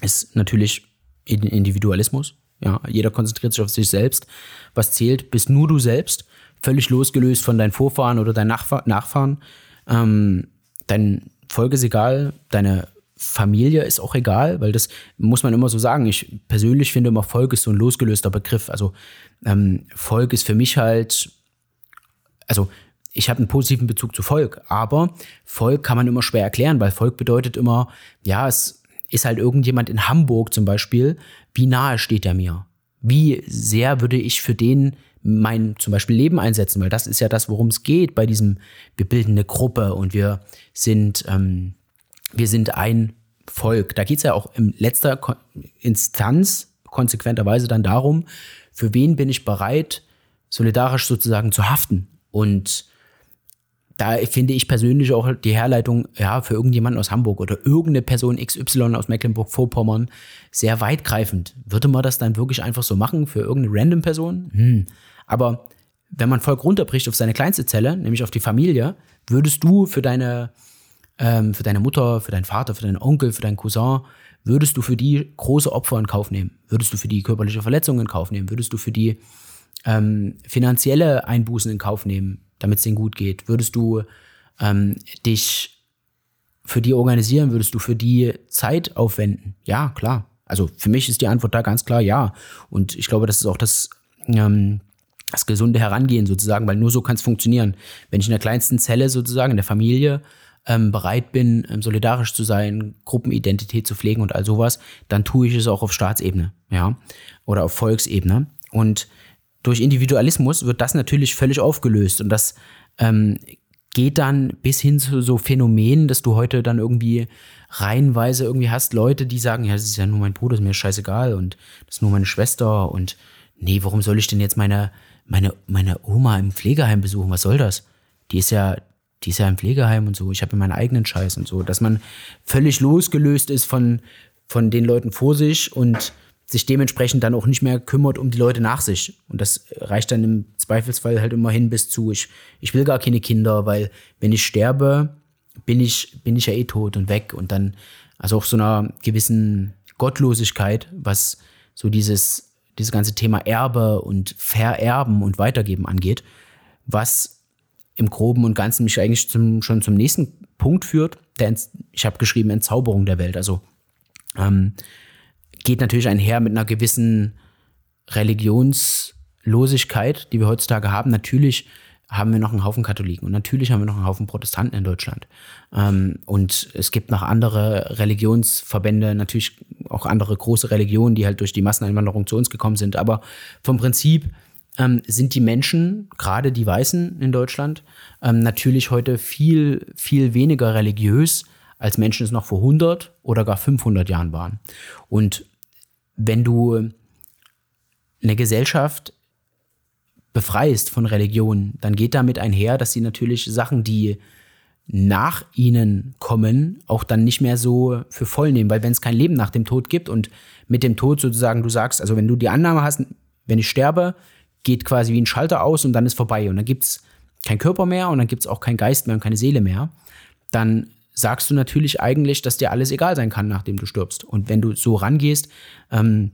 B: ist natürlich Individualismus. Ja, jeder konzentriert sich auf sich selbst. Was zählt, bist nur du selbst, völlig losgelöst von deinen Vorfahren oder deinen Nachfahr Nachfahren. Ähm, dein Volk ist egal, deine Familie ist auch egal, weil das muss man immer so sagen. Ich persönlich finde immer, Volk ist so ein losgelöster Begriff. Also ähm, Volk ist für mich halt, also ich habe einen positiven Bezug zu Volk, aber Volk kann man immer schwer erklären, weil Volk bedeutet immer, ja, es ist halt irgendjemand in Hamburg zum Beispiel, wie nahe steht er mir? Wie sehr würde ich für den mein zum Beispiel Leben einsetzen? Weil das ist ja das, worum es geht bei diesem, wir bilden eine Gruppe und wir sind, ähm, wir sind ein Volk. Da geht es ja auch in letzter Instanz konsequenterweise dann darum, für wen bin ich bereit, solidarisch sozusagen zu haften. Und da finde ich persönlich auch die Herleitung, ja, für irgendjemanden aus Hamburg oder irgendeine Person XY aus Mecklenburg-Vorpommern sehr weitgreifend. Würde man das dann wirklich einfach so machen für irgendeine random Person? Hm. Aber wenn man Volk runterbricht auf seine kleinste Zelle, nämlich auf die Familie, würdest du für deine, ähm, für deine Mutter, für deinen Vater, für deinen Onkel, für deinen Cousin, würdest du für die große Opfer in Kauf nehmen? Würdest du für die körperliche Verletzung in Kauf nehmen? Würdest du für die ähm, finanzielle Einbußen in Kauf nehmen? Damit es denen gut geht? Würdest du ähm, dich für die organisieren? Würdest du für die Zeit aufwenden? Ja, klar. Also für mich ist die Antwort da ganz klar ja. Und ich glaube, das ist auch das, ähm, das gesunde Herangehen sozusagen, weil nur so kann es funktionieren. Wenn ich in der kleinsten Zelle sozusagen, in der Familie, ähm, bereit bin, ähm, solidarisch zu sein, Gruppenidentität zu pflegen und all sowas, dann tue ich es auch auf Staatsebene, ja, oder auf Volksebene. Und durch Individualismus wird das natürlich völlig aufgelöst und das ähm, geht dann bis hin zu so Phänomenen, dass du heute dann irgendwie reihenweise irgendwie hast Leute, die sagen, ja, das ist ja nur mein Bruder, ist mir scheißegal und das ist nur meine Schwester und nee, warum soll ich denn jetzt meine, meine, meine Oma im Pflegeheim besuchen? Was soll das? Die ist ja, die ist ja im Pflegeheim und so, ich habe meinen eigenen Scheiß und so, dass man völlig losgelöst ist von, von den Leuten vor sich und sich dementsprechend dann auch nicht mehr kümmert um die Leute nach sich. Und das reicht dann im Zweifelsfall halt immer hin bis zu, ich, ich will gar keine Kinder, weil wenn ich sterbe, bin ich, bin ich ja eh tot und weg. Und dann, also auch so einer gewissen Gottlosigkeit, was so dieses, dieses ganze Thema Erbe und Vererben und Weitergeben angeht, was im Groben und Ganzen mich eigentlich zum, schon zum nächsten Punkt führt. Der, ich habe geschrieben Entzauberung der Welt. Also ähm, geht natürlich einher mit einer gewissen Religionslosigkeit, die wir heutzutage haben. Natürlich haben wir noch einen Haufen Katholiken und natürlich haben wir noch einen Haufen Protestanten in Deutschland. Ähm, und es gibt noch andere Religionsverbände, natürlich auch andere große Religionen, die halt durch die Masseneinwanderung zu uns gekommen sind. Aber vom Prinzip ähm, sind die Menschen, gerade die Weißen in Deutschland, ähm, natürlich heute viel, viel weniger religiös, als Menschen es noch vor 100 oder gar 500 Jahren waren. Und wenn du eine Gesellschaft befreist von Religion, dann geht damit einher, dass sie natürlich Sachen, die nach ihnen kommen, auch dann nicht mehr so für voll nehmen. Weil wenn es kein Leben nach dem Tod gibt und mit dem Tod sozusagen du sagst, also wenn du die Annahme hast, wenn ich sterbe, geht quasi wie ein Schalter aus und dann ist vorbei. Und dann gibt es kein Körper mehr und dann gibt es auch keinen Geist mehr und keine Seele mehr. Dann sagst du natürlich eigentlich, dass dir alles egal sein kann, nachdem du stirbst. Und wenn du so rangehst, ähm,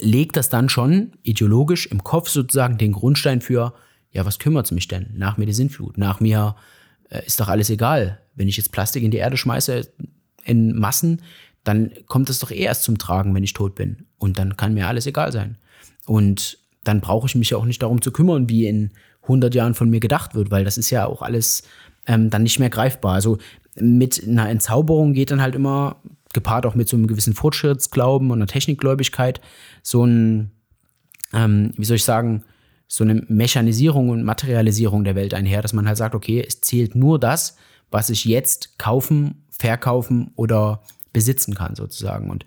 B: legt das dann schon ideologisch im Kopf sozusagen den Grundstein für, ja, was kümmert es mich denn? Nach mir die Sintflut, nach mir äh, ist doch alles egal. Wenn ich jetzt Plastik in die Erde schmeiße in Massen, dann kommt es doch eh erst zum Tragen, wenn ich tot bin. Und dann kann mir alles egal sein. Und dann brauche ich mich ja auch nicht darum zu kümmern, wie in 100 Jahren von mir gedacht wird, weil das ist ja auch alles ähm, dann nicht mehr greifbar. Also mit einer Entzauberung geht dann halt immer gepaart auch mit so einem gewissen Fortschrittsglauben und einer Technikgläubigkeit, so ein, ähm, wie soll ich sagen, so eine Mechanisierung und Materialisierung der Welt einher, dass man halt sagt, okay, es zählt nur das, was ich jetzt kaufen, verkaufen oder besitzen kann, sozusagen. Und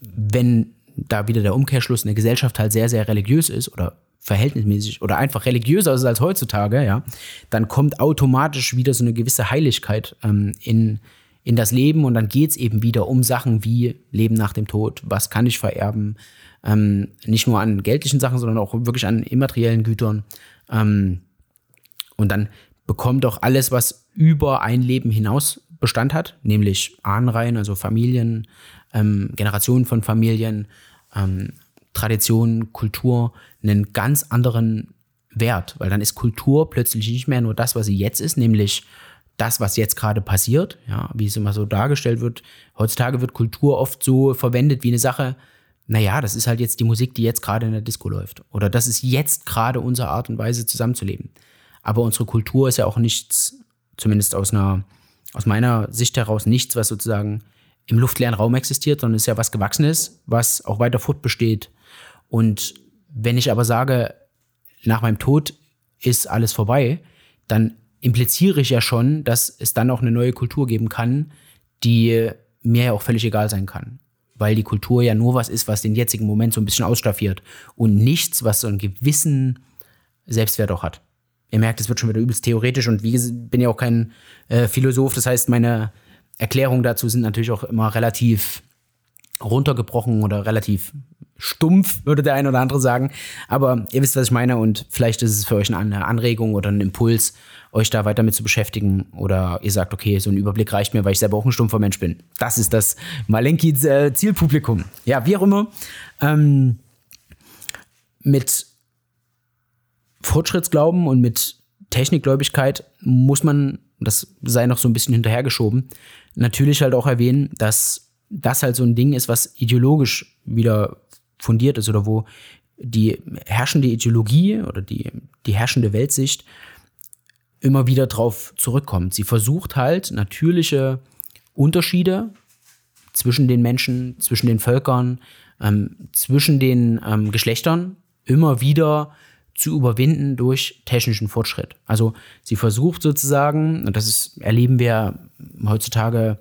B: wenn da wieder der Umkehrschluss eine Gesellschaft halt sehr, sehr religiös ist oder verhältnismäßig oder einfach religiöser ist als heutzutage, ja, dann kommt automatisch wieder so eine gewisse Heiligkeit ähm, in, in das Leben und dann geht es eben wieder um Sachen wie Leben nach dem Tod, was kann ich vererben, ähm, nicht nur an geldlichen Sachen, sondern auch wirklich an immateriellen Gütern. Ähm, und dann bekommt auch alles, was über ein Leben hinaus Bestand hat, nämlich Ahnenreihen, also Familien, ähm, Generationen von Familien, ähm, Tradition, Kultur, einen ganz anderen Wert, weil dann ist Kultur plötzlich nicht mehr nur das, was sie jetzt ist, nämlich das, was jetzt gerade passiert, ja, wie es immer so dargestellt wird. Heutzutage wird Kultur oft so verwendet wie eine Sache, naja, das ist halt jetzt die Musik, die jetzt gerade in der Disco läuft. Oder das ist jetzt gerade unsere Art und Weise zusammenzuleben. Aber unsere Kultur ist ja auch nichts, zumindest aus einer, aus meiner Sicht heraus, nichts, was sozusagen im luftleeren Raum existiert, sondern ist ja was Gewachsenes, was auch weiter fortbesteht. Und wenn ich aber sage, nach meinem Tod ist alles vorbei, dann impliziere ich ja schon, dass es dann auch eine neue Kultur geben kann, die mir ja auch völlig egal sein kann. Weil die Kultur ja nur was ist, was den jetzigen Moment so ein bisschen ausstaffiert und nichts, was so einen gewissen Selbstwert auch hat. Ihr merkt, es wird schon wieder übelst theoretisch und wie bin ja auch kein äh, Philosoph, das heißt, meine Erklärungen dazu sind natürlich auch immer relativ runtergebrochen oder relativ stumpf, würde der eine oder andere sagen. Aber ihr wisst, was ich meine und vielleicht ist es für euch eine Anregung oder ein Impuls, euch da weiter mit zu beschäftigen. Oder ihr sagt, okay, so ein Überblick reicht mir, weil ich selber auch ein stumpfer Mensch bin. Das ist das Malenkis äh. Ja, wie auch immer. Ähm, mit Fortschrittsglauben und mit Technikgläubigkeit muss man, das sei noch so ein bisschen hinterhergeschoben, natürlich halt auch erwähnen, dass das halt so ein Ding ist, was ideologisch wieder fundiert ist oder wo die herrschende Ideologie oder die, die herrschende Weltsicht immer wieder drauf zurückkommt. Sie versucht halt natürliche Unterschiede zwischen den Menschen, zwischen den Völkern, ähm, zwischen den ähm, Geschlechtern immer wieder zu überwinden durch technischen Fortschritt. Also sie versucht sozusagen, und das ist, erleben wir heutzutage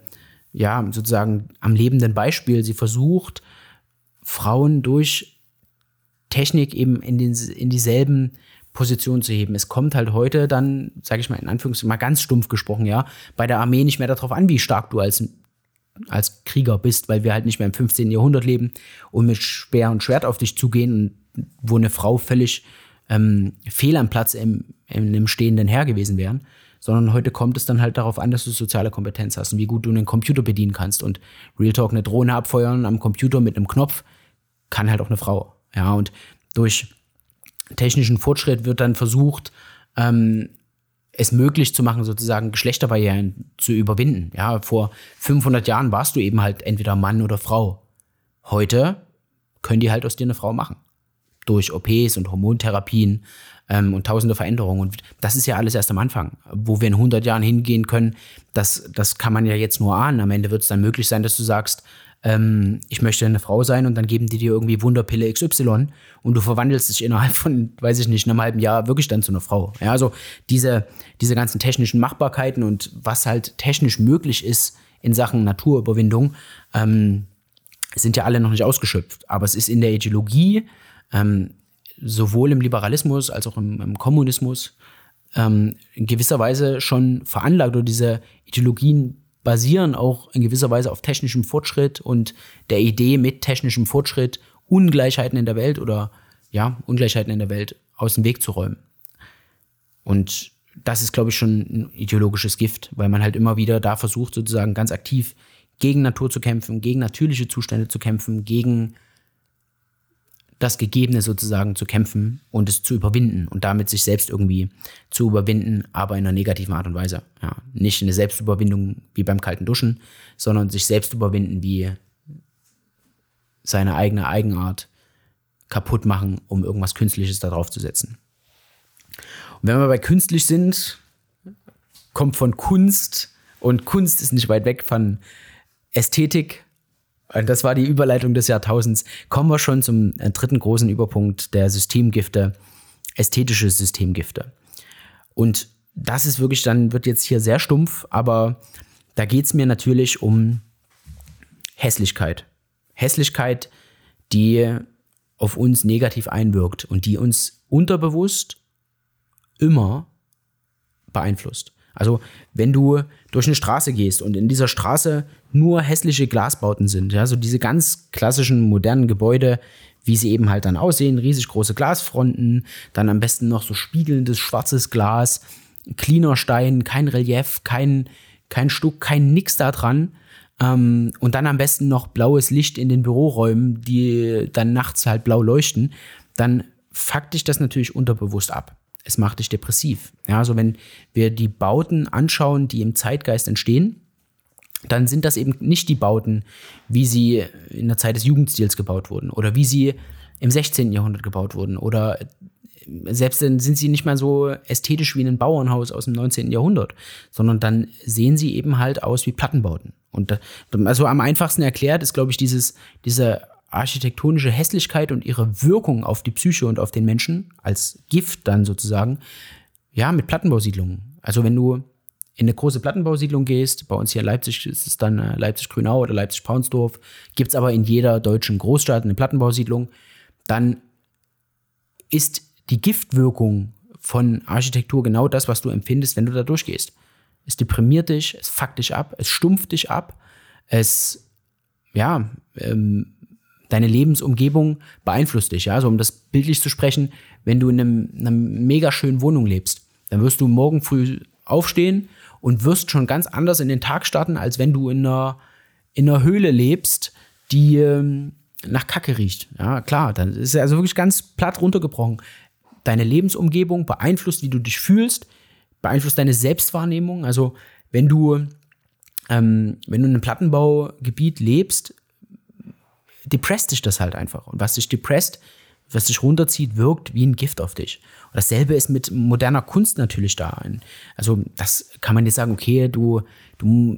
B: ja sozusagen am lebenden Beispiel, sie versucht Frauen durch Technik eben in, den, in dieselben Position zu heben. Es kommt halt heute dann, sage ich mal in Anführungszeichen, mal ganz stumpf gesprochen, ja, bei der Armee nicht mehr darauf an, wie stark du als, als Krieger bist, weil wir halt nicht mehr im 15. Jahrhundert leben und mit Speer und Schwert auf dich zugehen und wo eine Frau völlig ähm, fehl am Platz im, in einem stehenden Heer gewesen wären, sondern heute kommt es dann halt darauf an, dass du soziale Kompetenz hast und wie gut du einen Computer bedienen kannst. Und Real Talk, eine Drohne abfeuern am Computer mit einem Knopf, kann halt auch eine Frau. Ja, und durch technischen Fortschritt wird dann versucht, ähm, es möglich zu machen, sozusagen Geschlechterbarrieren zu überwinden. Ja, vor 500 Jahren warst du eben halt entweder Mann oder Frau. Heute können die halt aus dir eine Frau machen. Durch OPs und Hormontherapien ähm, und tausende Veränderungen. Und das ist ja alles erst am Anfang. Wo wir in 100 Jahren hingehen können, das, das kann man ja jetzt nur ahnen. Am Ende wird es dann möglich sein, dass du sagst, ähm, ich möchte eine Frau sein und dann geben die dir irgendwie Wunderpille XY und du verwandelst dich innerhalb von, weiß ich nicht, einem halben Jahr wirklich dann zu einer Frau. Ja, also diese, diese ganzen technischen Machbarkeiten und was halt technisch möglich ist in Sachen Naturüberwindung, ähm, sind ja alle noch nicht ausgeschöpft. Aber es ist in der Ideologie, ähm, sowohl im Liberalismus als auch im, im Kommunismus, ähm, in gewisser Weise schon veranlagt oder diese Ideologien basieren auch in gewisser Weise auf technischem Fortschritt und der Idee mit technischem Fortschritt Ungleichheiten in der Welt oder ja, Ungleichheiten in der Welt aus dem Weg zu räumen. Und das ist, glaube ich, schon ein ideologisches Gift, weil man halt immer wieder da versucht, sozusagen ganz aktiv gegen Natur zu kämpfen, gegen natürliche Zustände zu kämpfen, gegen das Gegebene sozusagen zu kämpfen und es zu überwinden und damit sich selbst irgendwie zu überwinden, aber in einer negativen Art und Weise. Ja, nicht eine Selbstüberwindung wie beim kalten Duschen, sondern sich selbst überwinden wie seine eigene Eigenart kaputt machen, um irgendwas Künstliches da drauf zu setzen. Und wenn wir bei künstlich sind, kommt von Kunst und Kunst ist nicht weit weg von Ästhetik und das war die Überleitung des Jahrtausends. Kommen wir schon zum äh, dritten großen Überpunkt der Systemgifte, ästhetische Systemgifte. Und das ist wirklich dann, wird jetzt hier sehr stumpf, aber da geht es mir natürlich um Hässlichkeit. Hässlichkeit, die auf uns negativ einwirkt und die uns unterbewusst immer beeinflusst. Also wenn du durch eine Straße gehst und in dieser Straße nur hässliche Glasbauten sind, ja, so diese ganz klassischen modernen Gebäude, wie sie eben halt dann aussehen, riesig große Glasfronten, dann am besten noch so spiegelndes schwarzes Glas, cleaner Stein, kein Relief, kein, kein Stuck, kein nix da dran. Ähm, und dann am besten noch blaues Licht in den Büroräumen, die dann nachts halt blau leuchten, dann fuckt dich das natürlich unterbewusst ab es macht dich depressiv. Ja, also wenn wir die Bauten anschauen, die im Zeitgeist entstehen, dann sind das eben nicht die Bauten, wie sie in der Zeit des Jugendstils gebaut wurden oder wie sie im 16. Jahrhundert gebaut wurden oder selbst dann sind sie nicht mal so ästhetisch wie ein Bauernhaus aus dem 19. Jahrhundert, sondern dann sehen sie eben halt aus wie Plattenbauten. Und also am einfachsten erklärt ist, glaube ich, dieses, diese architektonische Hässlichkeit und ihre Wirkung auf die Psyche und auf den Menschen als Gift dann sozusagen, ja, mit Plattenbausiedlungen. Also wenn du in eine große Plattenbausiedlung gehst, bei uns hier in Leipzig ist es dann äh, Leipzig-Grünau oder Leipzig-Paunsdorf, gibt es aber in jeder deutschen Großstadt eine Plattenbausiedlung, dann ist die Giftwirkung von Architektur genau das, was du empfindest, wenn du da durchgehst. Es deprimiert dich, es fuckt dich ab, es stumpft dich ab, es ja, ähm, deine Lebensumgebung beeinflusst dich. Ja, so um das bildlich zu sprechen, wenn du in einem, einer mega schönen Wohnung lebst, dann wirst du morgen früh aufstehen und wirst schon ganz anders in den Tag starten, als wenn du in einer, in einer Höhle lebst, die ähm, nach Kacke riecht. Ja, klar, dann ist also wirklich ganz platt runtergebrochen. Deine Lebensumgebung beeinflusst, wie du dich fühlst, beeinflusst deine Selbstwahrnehmung. Also, wenn du, ähm, wenn du in einem Plattenbaugebiet lebst, depresst dich das halt einfach. Und was dich depresst, was dich runterzieht, wirkt wie ein Gift auf dich. Und dasselbe ist mit moderner Kunst natürlich da. Also das kann man jetzt sagen, okay, du, du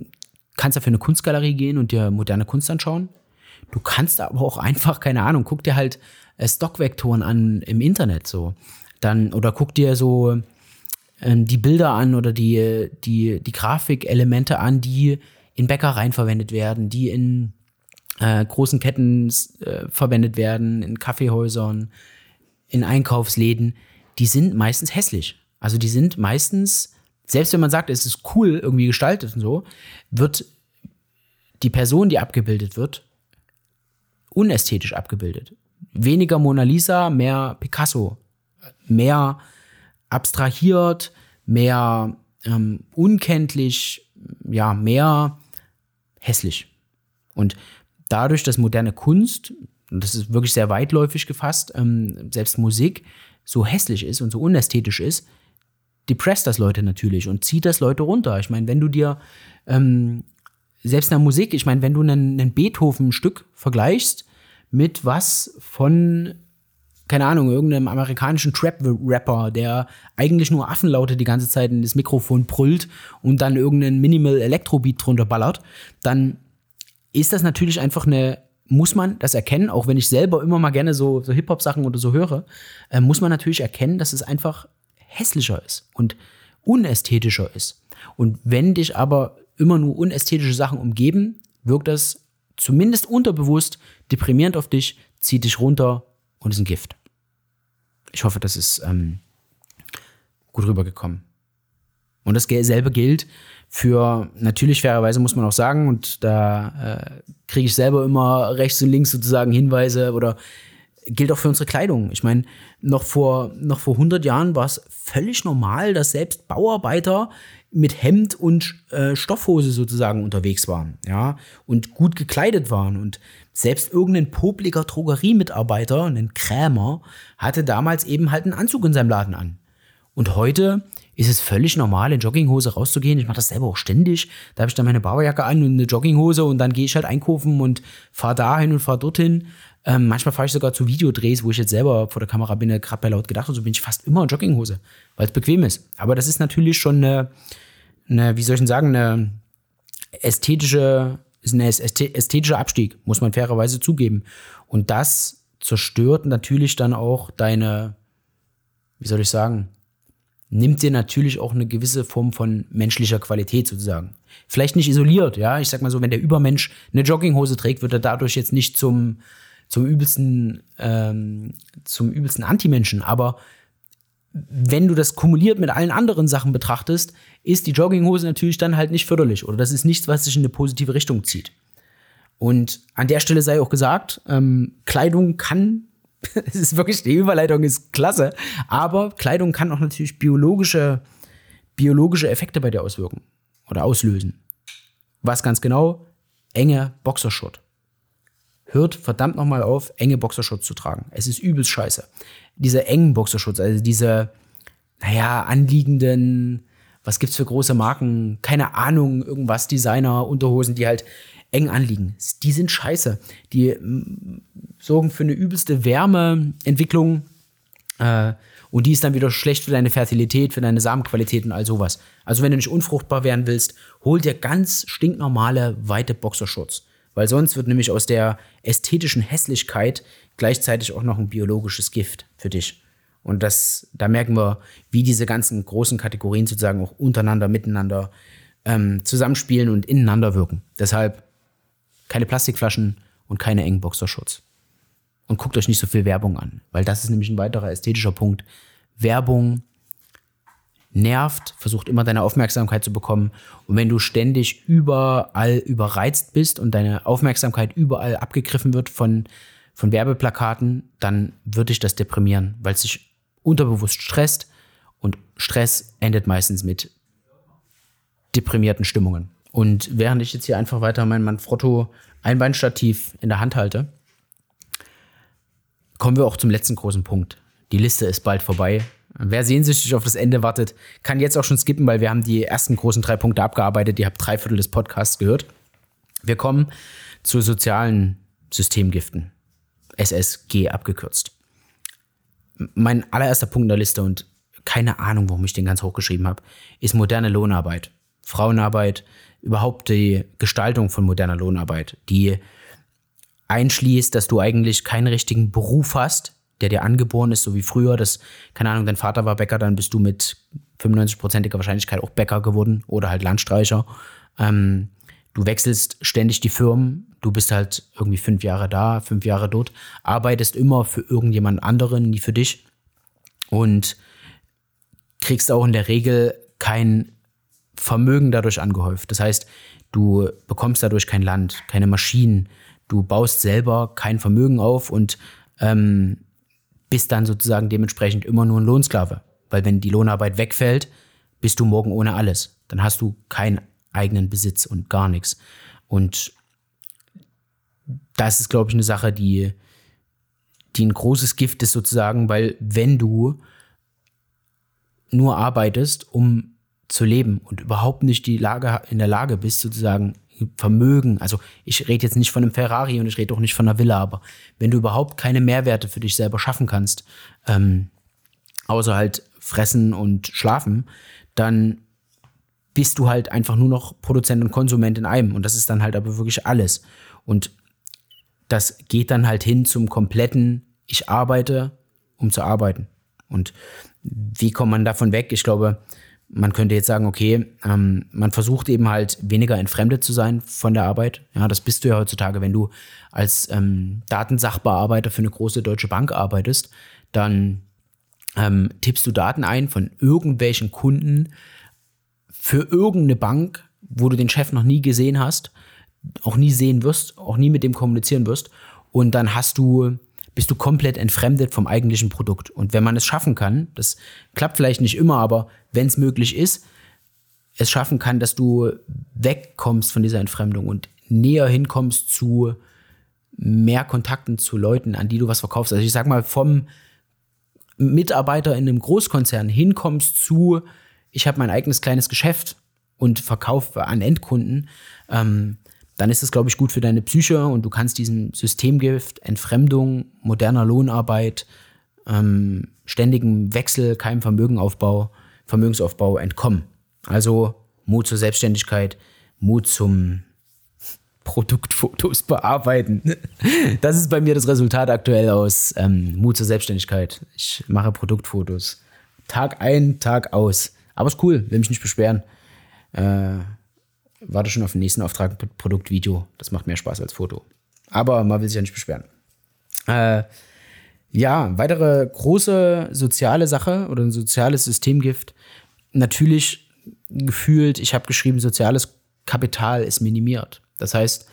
B: kannst ja für eine Kunstgalerie gehen und dir moderne Kunst anschauen. Du kannst aber auch einfach, keine Ahnung, guck dir halt äh, Stockvektoren an im Internet so. Dann, oder guck dir so ähm, die Bilder an oder die, die, die Grafikelemente an, die in Bäckereien verwendet werden, die in äh, großen Ketten äh, verwendet werden, in Kaffeehäusern, in Einkaufsläden, die sind meistens hässlich. Also die sind meistens, selbst wenn man sagt, es ist cool irgendwie gestaltet und so, wird die Person, die abgebildet wird, unästhetisch abgebildet. Weniger Mona Lisa, mehr Picasso, mehr abstrahiert, mehr ähm, unkenntlich, ja, mehr hässlich. Und dadurch, dass moderne Kunst, und das ist wirklich sehr weitläufig gefasst, ähm, selbst Musik so hässlich ist und so unästhetisch ist, depresst das Leute natürlich und zieht das Leute runter. Ich meine, wenn du dir ähm, selbst in der Musik, ich meine, wenn du einen, Beethoven-Stück vergleichst mit was von, keine Ahnung, irgendeinem amerikanischen Trap-Rapper, der eigentlich nur Affenlaute die ganze Zeit in das Mikrofon brüllt und dann irgendeinen Minimal-Elektrobeat drunter ballert, dann ist das natürlich einfach eine, muss man das erkennen, auch wenn ich selber immer mal gerne so, so Hip-Hop-Sachen oder so höre, äh, muss man natürlich erkennen, dass es einfach hässlicher ist und unästhetischer ist. Und wenn dich aber immer nur unästhetische Sachen umgeben, wirkt das zumindest unterbewusst deprimierend auf dich, zieht dich runter und ist ein Gift. Ich hoffe, das ist ähm, gut rübergekommen. Und dasselbe gilt für, natürlich fairerweise muss man auch sagen, und da äh, kriege ich selber immer rechts und links sozusagen Hinweise oder gilt auch für unsere Kleidung. Ich meine, noch vor, noch vor 100 Jahren war es völlig normal, dass selbst Bauarbeiter mit Hemd und äh, Stoffhose sozusagen unterwegs waren, ja, und gut gekleidet waren. Und selbst irgendein popliger Drogeriemitarbeiter, ein Krämer, hatte damals eben halt einen Anzug in seinem Laden an. Und heute ist es völlig normal, in Jogginghose rauszugehen. Ich mache das selber auch ständig. Da habe ich dann meine Bauerjacke an und eine Jogginghose und dann gehe ich halt einkaufen und fahre dahin und fahre dorthin. Ähm, manchmal fahre ich sogar zu Videodrehs, wo ich jetzt selber vor der Kamera bin, gerade bei laut gedacht und so bin ich fast immer in Jogginghose, weil es bequem ist. Aber das ist natürlich schon eine, eine, wie soll ich denn sagen, eine ästhetische, ist ein ästhetischer Abstieg, muss man fairerweise zugeben. Und das zerstört natürlich dann auch deine, wie soll ich sagen, nimmt dir natürlich auch eine gewisse Form von menschlicher Qualität sozusagen. Vielleicht nicht isoliert, ja. Ich sag mal so, wenn der Übermensch eine Jogginghose trägt, wird er dadurch jetzt nicht zum, zum übelsten, ähm, zum übelsten Antimenschen. Aber wenn du das kumuliert mit allen anderen Sachen betrachtest, ist die Jogginghose natürlich dann halt nicht förderlich oder das ist nichts, was sich in eine positive Richtung zieht. Und an der Stelle sei auch gesagt, ähm, Kleidung kann, es ist wirklich, die Überleitung ist klasse, aber Kleidung kann auch natürlich biologische, biologische Effekte bei dir auswirken oder auslösen. Was ganz genau? Enge Boxershort. Hört verdammt nochmal auf, enge Boxershorts zu tragen. Es ist übelst scheiße. Diese engen Boxershorts, also diese, naja, anliegenden, was gibt's für große Marken? Keine Ahnung, irgendwas, Designer, Unterhosen, die halt eng anliegen. Die sind scheiße. Die mm, sorgen für eine übelste Wärmeentwicklung. Äh, und die ist dann wieder schlecht für deine Fertilität, für deine Samenqualität und all sowas. Also wenn du nicht unfruchtbar werden willst, hol dir ganz stinknormale, weite Boxershorts. Weil sonst wird nämlich aus der ästhetischen Hässlichkeit gleichzeitig auch noch ein biologisches Gift für dich. Und das, da merken wir, wie diese ganzen großen Kategorien sozusagen auch untereinander, miteinander ähm, zusammenspielen und ineinander wirken. Deshalb keine Plastikflaschen und keine engen Boxershorts. Und guckt euch nicht so viel Werbung an, weil das ist nämlich ein weiterer ästhetischer Punkt. Werbung nervt, versucht immer deine Aufmerksamkeit zu bekommen. Und wenn du ständig überall überreizt bist und deine Aufmerksamkeit überall abgegriffen wird von, von Werbeplakaten, dann würde dich das deprimieren, weil es sich unterbewusst stresst und Stress endet meistens mit deprimierten Stimmungen. Und während ich jetzt hier einfach weiter mein Manfrotto Einbeinstativ in der Hand halte, kommen wir auch zum letzten großen Punkt. Die Liste ist bald vorbei. Wer sehnsüchtig auf das Ende wartet, kann jetzt auch schon skippen, weil wir haben die ersten großen drei Punkte abgearbeitet. Ihr habt drei Viertel des Podcasts gehört. Wir kommen zu sozialen Systemgiften. SSG abgekürzt. Mein allererster Punkt in der Liste und keine Ahnung, warum ich den ganz hochgeschrieben habe, ist moderne Lohnarbeit. Frauenarbeit, überhaupt die Gestaltung von moderner Lohnarbeit, die einschließt, dass du eigentlich keinen richtigen Beruf hast, der dir angeboren ist, so wie früher, dass, keine Ahnung, dein Vater war Bäcker, dann bist du mit 95%iger Wahrscheinlichkeit auch Bäcker geworden oder halt Landstreicher. Ähm, du wechselst ständig die Firmen, du bist halt irgendwie fünf Jahre da, fünf Jahre dort, arbeitest immer für irgendjemand anderen, nie für dich und kriegst auch in der Regel kein Vermögen dadurch angehäuft. Das heißt, du bekommst dadurch kein Land, keine Maschinen, du baust selber kein Vermögen auf und ähm, bist dann sozusagen dementsprechend immer nur ein Lohnsklave. Weil wenn die Lohnarbeit wegfällt, bist du morgen ohne alles. Dann hast du keinen eigenen Besitz und gar nichts. Und das ist, glaube ich, eine Sache, die, die ein großes Gift ist sozusagen, weil wenn du nur arbeitest, um zu leben und überhaupt nicht die Lage, in der Lage bist, sozusagen Vermögen, also ich rede jetzt nicht von einem Ferrari und ich rede auch nicht von einer Villa, aber wenn du überhaupt keine Mehrwerte für dich selber schaffen kannst, ähm, außer halt fressen und schlafen, dann bist du halt einfach nur noch Produzent und Konsument in einem. Und das ist dann halt aber wirklich alles. Und das geht dann halt hin zum kompletten, ich arbeite, um zu arbeiten. Und wie kommt man davon weg? Ich glaube, man könnte jetzt sagen, okay, ähm, man versucht eben halt weniger entfremdet zu sein von der Arbeit. Ja, das bist du ja heutzutage, wenn du als ähm, Datensachbearbeiter für eine große deutsche Bank arbeitest, dann ähm, tippst du Daten ein von irgendwelchen Kunden für irgendeine Bank, wo du den Chef noch nie gesehen hast, auch nie sehen wirst, auch nie mit dem kommunizieren wirst. Und dann hast du bist du komplett entfremdet vom eigentlichen Produkt. Und wenn man es schaffen kann, das klappt vielleicht nicht immer, aber wenn es möglich ist, es schaffen kann, dass du wegkommst von dieser Entfremdung und näher hinkommst zu mehr Kontakten zu Leuten, an die du was verkaufst. Also ich sag mal, vom Mitarbeiter in einem Großkonzern hinkommst zu, ich habe mein eigenes kleines Geschäft und verkaufe an Endkunden, ähm, dann ist es, glaube ich, gut für deine Psyche und du kannst diesem Systemgift, Entfremdung, moderner Lohnarbeit, ähm, ständigem Wechsel, keinem Vermögenaufbau, Vermögensaufbau entkommen. Also Mut zur Selbstständigkeit, Mut zum Produktfotos bearbeiten. Das ist bei mir das Resultat aktuell aus ähm, Mut zur Selbstständigkeit. Ich mache Produktfotos. Tag ein, Tag aus. Aber ist cool, will mich nicht beschweren. Äh, warte schon auf den nächsten Auftrag Produktvideo. Das macht mehr Spaß als Foto. Aber man will sich ja nicht beschweren. Äh, ja, weitere große soziale Sache oder ein soziales Systemgift. Natürlich gefühlt, ich habe geschrieben, soziales Kapital ist minimiert. Das heißt,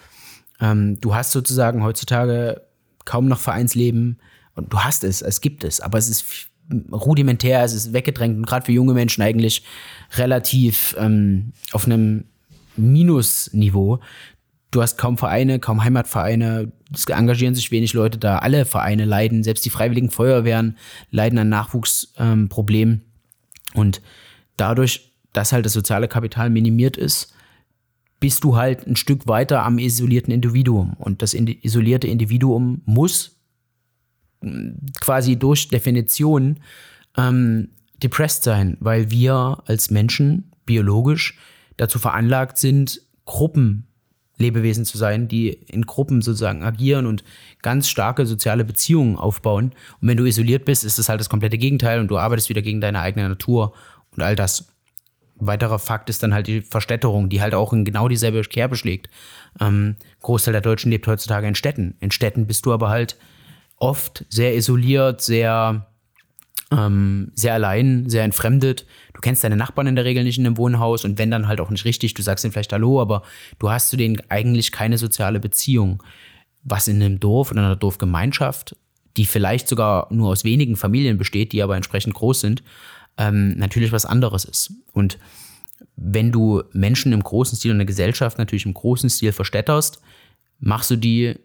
B: ähm, du hast sozusagen heutzutage kaum noch Vereinsleben und du hast es, es gibt es, aber es ist rudimentär, es ist weggedrängt und gerade für junge Menschen eigentlich relativ ähm, auf einem Minusniveau. Du hast kaum Vereine, kaum Heimatvereine, es engagieren sich wenig Leute da. Alle Vereine leiden, selbst die Freiwilligen Feuerwehren leiden an Nachwuchsproblemen. Ähm, und dadurch, dass halt das soziale Kapital minimiert ist, bist du halt ein Stück weiter am isolierten Individuum. Und das isolierte Individuum muss quasi durch Definition ähm, depressed sein, weil wir als Menschen biologisch dazu veranlagt sind, Gruppenlebewesen zu sein, die in Gruppen sozusagen agieren und ganz starke soziale Beziehungen aufbauen. Und wenn du isoliert bist, ist das halt das komplette Gegenteil und du arbeitest wieder gegen deine eigene Natur und all das. Weiterer Fakt ist dann halt die Verstädterung, die halt auch in genau dieselbe Kerbe schlägt. Ähm, Großteil der Deutschen lebt heutzutage in Städten. In Städten bist du aber halt oft sehr isoliert, sehr ähm, sehr allein, sehr entfremdet. Du kennst deine Nachbarn in der Regel nicht in einem Wohnhaus und wenn dann halt auch nicht richtig, du sagst ihnen vielleicht Hallo, aber du hast zu denen eigentlich keine soziale Beziehung. Was in einem Dorf oder einer Dorfgemeinschaft, die vielleicht sogar nur aus wenigen Familien besteht, die aber entsprechend groß sind, ähm, natürlich was anderes ist. Und wenn du Menschen im großen Stil und eine Gesellschaft natürlich im großen Stil verstädterst, machst du die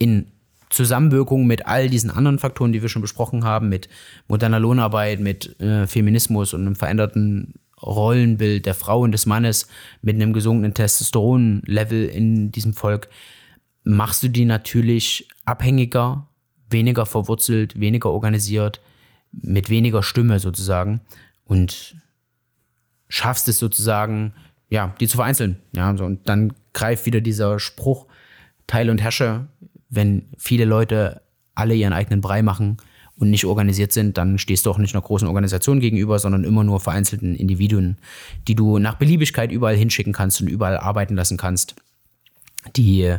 B: in Zusammenwirkung mit all diesen anderen Faktoren, die wir schon besprochen haben, mit moderner Lohnarbeit, mit äh, Feminismus und einem veränderten Rollenbild der Frau und des Mannes, mit einem gesunkenen Testosteronlevel in diesem Volk, machst du die natürlich abhängiger, weniger verwurzelt, weniger organisiert, mit weniger Stimme sozusagen und schaffst es sozusagen, ja, die zu vereinzeln. Ja, so, und dann greift wieder dieser Spruch, Teil und herrsche wenn viele Leute alle ihren eigenen Brei machen und nicht organisiert sind, dann stehst du auch nicht einer großen Organisation gegenüber, sondern immer nur vereinzelten Individuen, die du nach Beliebigkeit überall hinschicken kannst und überall arbeiten lassen kannst, die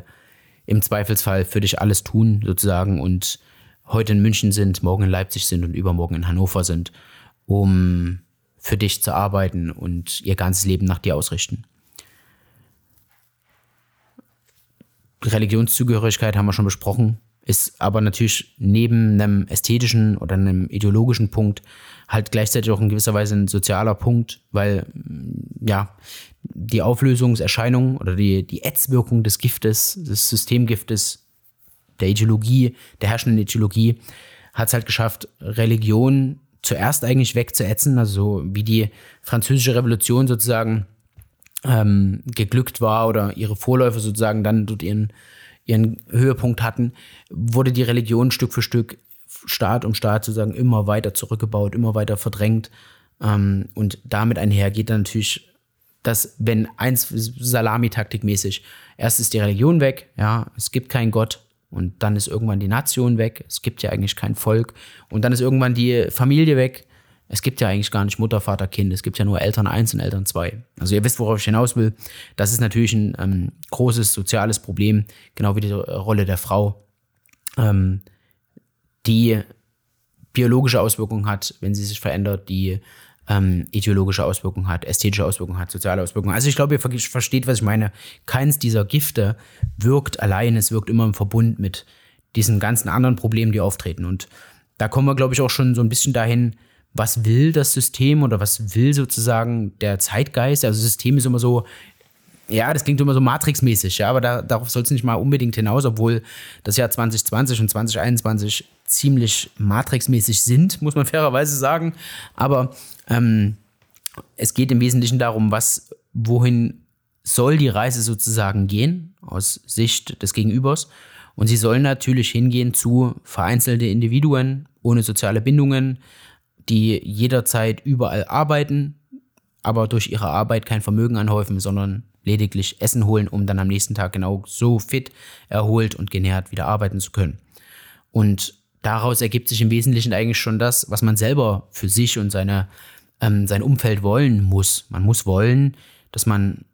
B: im Zweifelsfall für dich alles tun, sozusagen, und heute in München sind, morgen in Leipzig sind und übermorgen in Hannover sind, um für dich zu arbeiten und ihr ganzes Leben nach dir ausrichten. Religionszugehörigkeit haben wir schon besprochen. ist aber natürlich neben einem ästhetischen oder einem ideologischen Punkt halt gleichzeitig auch in gewisser Weise ein sozialer Punkt, weil mm, ja die Auflösungserscheinung oder die, die Ätzwirkung des Giftes, des Systemgiftes, der Ideologie, der herrschenden Ideologie, hat es halt geschafft, Religion zuerst eigentlich wegzuätzen, also wie die französische Revolution sozusagen ähm, geglückt war oder ihre Vorläufer sozusagen dann dort ihren, ihren Höhepunkt hatten, wurde die Religion Stück für Stück, Staat um Staat sozusagen immer weiter zurückgebaut, immer weiter verdrängt. Ähm, und damit einher geht dann natürlich dass wenn eins Salamitaktik mäßig, erst ist die Religion weg, ja, es gibt keinen Gott und dann ist irgendwann die Nation weg, es gibt ja eigentlich kein Volk und dann ist irgendwann die Familie weg es gibt ja eigentlich gar nicht Mutter, Vater, Kind. Es gibt ja nur Eltern 1 und Eltern 2. Also ihr wisst, worauf ich hinaus will. Das ist natürlich ein ähm, großes soziales Problem, genau wie die Rolle der Frau, ähm, die biologische Auswirkungen hat, wenn sie sich verändert, die ähm, ideologische Auswirkungen hat, ästhetische Auswirkungen hat, soziale Auswirkungen. Also ich glaube, ihr versteht, was ich meine. Keins dieser Gifte wirkt allein, es wirkt immer im Verbund mit diesen ganzen anderen Problemen, die auftreten. Und da kommen wir, glaube ich, auch schon so ein bisschen dahin, was will das System oder was will sozusagen der Zeitgeist? Also System ist immer so, ja, das klingt immer so Matrix-mäßig, ja, aber da, darauf soll es nicht mal unbedingt hinaus, obwohl das Jahr 2020 und 2021 ziemlich Matrix-mäßig sind, muss man fairerweise sagen. Aber ähm, es geht im Wesentlichen darum, was, wohin soll die Reise sozusagen gehen, aus Sicht des Gegenübers. Und sie soll natürlich hingehen zu vereinzelte Individuen ohne soziale Bindungen, die jederzeit überall arbeiten, aber durch ihre Arbeit kein Vermögen anhäufen, sondern lediglich Essen holen, um dann am nächsten Tag genau so fit, erholt und genährt wieder arbeiten zu können. Und daraus ergibt sich im Wesentlichen eigentlich schon das, was man selber für sich und seine, ähm, sein Umfeld wollen muss. Man muss wollen, dass man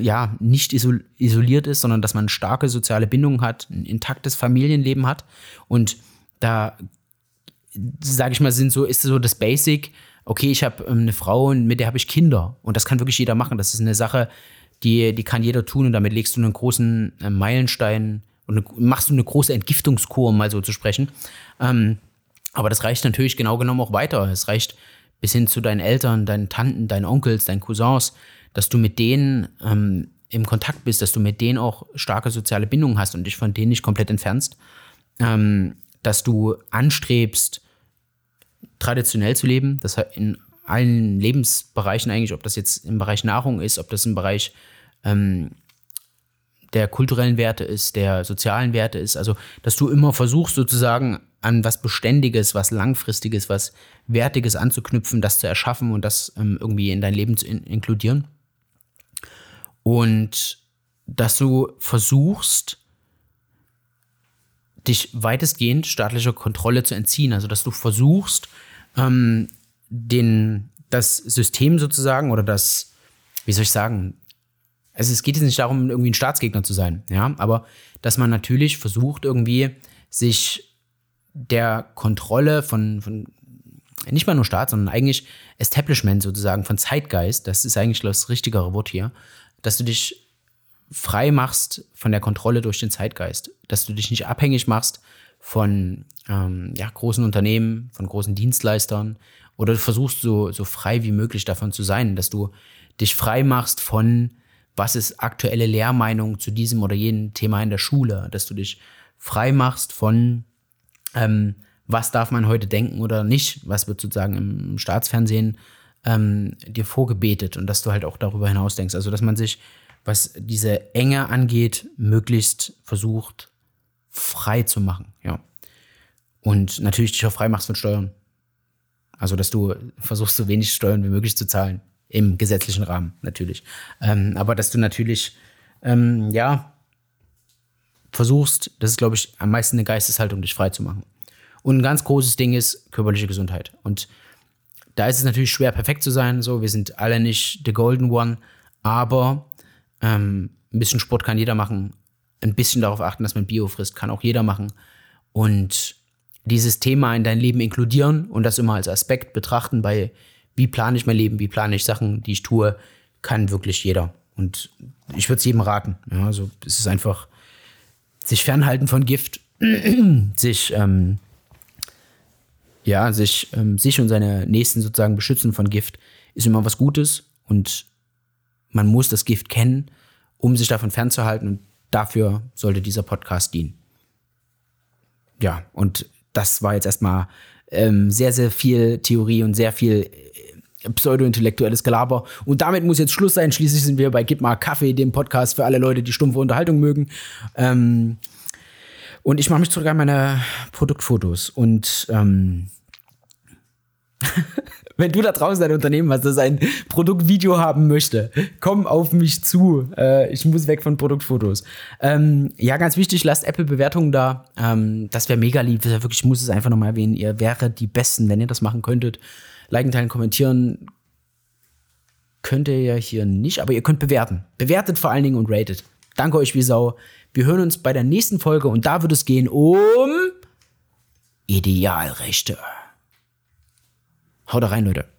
B: ja, nicht isoliert ist, sondern dass man starke soziale Bindungen hat, ein intaktes Familienleben hat. Und da sage ich mal, sind so, ist so das Basic, okay, ich habe ähm, eine Frau und mit der habe ich Kinder. Und das kann wirklich jeder machen. Das ist eine Sache, die, die kann jeder tun und damit legst du einen großen äh, Meilenstein und eine, machst du eine große Entgiftungskur, um mal so zu sprechen. Ähm, aber das reicht natürlich genau genommen auch weiter. Es reicht bis hin zu deinen Eltern, deinen Tanten, deinen Onkels, deinen Cousins, dass du mit denen ähm, im Kontakt bist, dass du mit denen auch starke soziale Bindungen hast und dich von denen nicht komplett entfernst. Ähm, dass du anstrebst, traditionell zu leben, das in allen Lebensbereichen eigentlich, ob das jetzt im Bereich Nahrung ist, ob das im Bereich ähm, der kulturellen Werte ist, der sozialen Werte ist, also dass du immer versuchst sozusagen an was Beständiges, was Langfristiges, was Wertiges anzuknüpfen, das zu erschaffen und das ähm, irgendwie in dein Leben zu in inkludieren. Und dass du versuchst, dich weitestgehend staatlicher Kontrolle zu entziehen. Also dass du versuchst, ähm, den, das System sozusagen oder das, wie soll ich sagen, also es geht jetzt nicht darum, irgendwie ein Staatsgegner zu sein, ja, aber dass man natürlich versucht, irgendwie sich der Kontrolle von, von nicht mal nur Staat, sondern eigentlich Establishment sozusagen, von Zeitgeist, das ist eigentlich das richtigere Wort hier, dass du dich frei machst von der Kontrolle durch den Zeitgeist, dass du dich nicht abhängig machst von ähm, ja, großen Unternehmen, von großen Dienstleistern oder du versuchst so, so frei wie möglich davon zu sein, dass du dich frei machst von, was ist aktuelle Lehrmeinung zu diesem oder jenem Thema in der Schule, dass du dich frei machst von, ähm, was darf man heute denken oder nicht, was wird sozusagen im Staatsfernsehen ähm, dir vorgebetet. Und dass du halt auch darüber hinaus denkst. Also, dass man sich was diese Enge angeht, möglichst versucht, frei zu machen, ja. Und natürlich dich auch frei machst von Steuern. Also, dass du versuchst, so wenig Steuern wie möglich zu zahlen. Im gesetzlichen Rahmen, natürlich. Ähm, aber dass du natürlich, ähm, ja, versuchst, das ist, glaube ich, am meisten eine Geisteshaltung, dich frei zu machen. Und ein ganz großes Ding ist körperliche Gesundheit. Und da ist es natürlich schwer, perfekt zu sein. So, wir sind alle nicht the golden one, aber ähm, ein bisschen Sport kann jeder machen. Ein bisschen darauf achten, dass man Bio frisst, kann auch jeder machen. Und dieses Thema in dein Leben inkludieren und das immer als Aspekt betrachten bei, wie plane ich mein Leben, wie plane ich Sachen, die ich tue, kann wirklich jeder. Und ich würde es jedem raten. Ja, also es ist einfach sich fernhalten von Gift, sich, ähm, ja, sich, ähm, sich und seine Nächsten sozusagen beschützen von Gift, ist immer was Gutes und man muss das Gift kennen, um sich davon fernzuhalten und dafür sollte dieser Podcast dienen. Ja, und das war jetzt erstmal ähm, sehr, sehr viel Theorie und sehr viel äh, pseudo-intellektuelles Gelaber. Und damit muss jetzt Schluss sein. Schließlich sind wir bei Gib mal Kaffee, dem Podcast für alle Leute, die stumpfe Unterhaltung mögen. Ähm, und ich mache mich zurück an meine Produktfotos. Und ähm, wenn du da draußen ein Unternehmen hast, das ein Produktvideo haben möchte, komm auf mich zu. Äh, ich muss weg von Produktfotos. Ähm, ja, ganz wichtig, lasst Apple-Bewertungen da. Ähm, das wäre mega lieb. Wirklich, ich muss es einfach nochmal erwähnen. Ihr wäret die Besten, wenn ihr das machen könntet. Liken, teilen, kommentieren könnt ihr ja hier nicht, aber ihr könnt bewerten. Bewertet vor allen Dingen und ratet. Danke euch wie Sau. Wir hören uns bei der nächsten Folge und da wird es gehen um Idealrechte. Haut rein, Leute.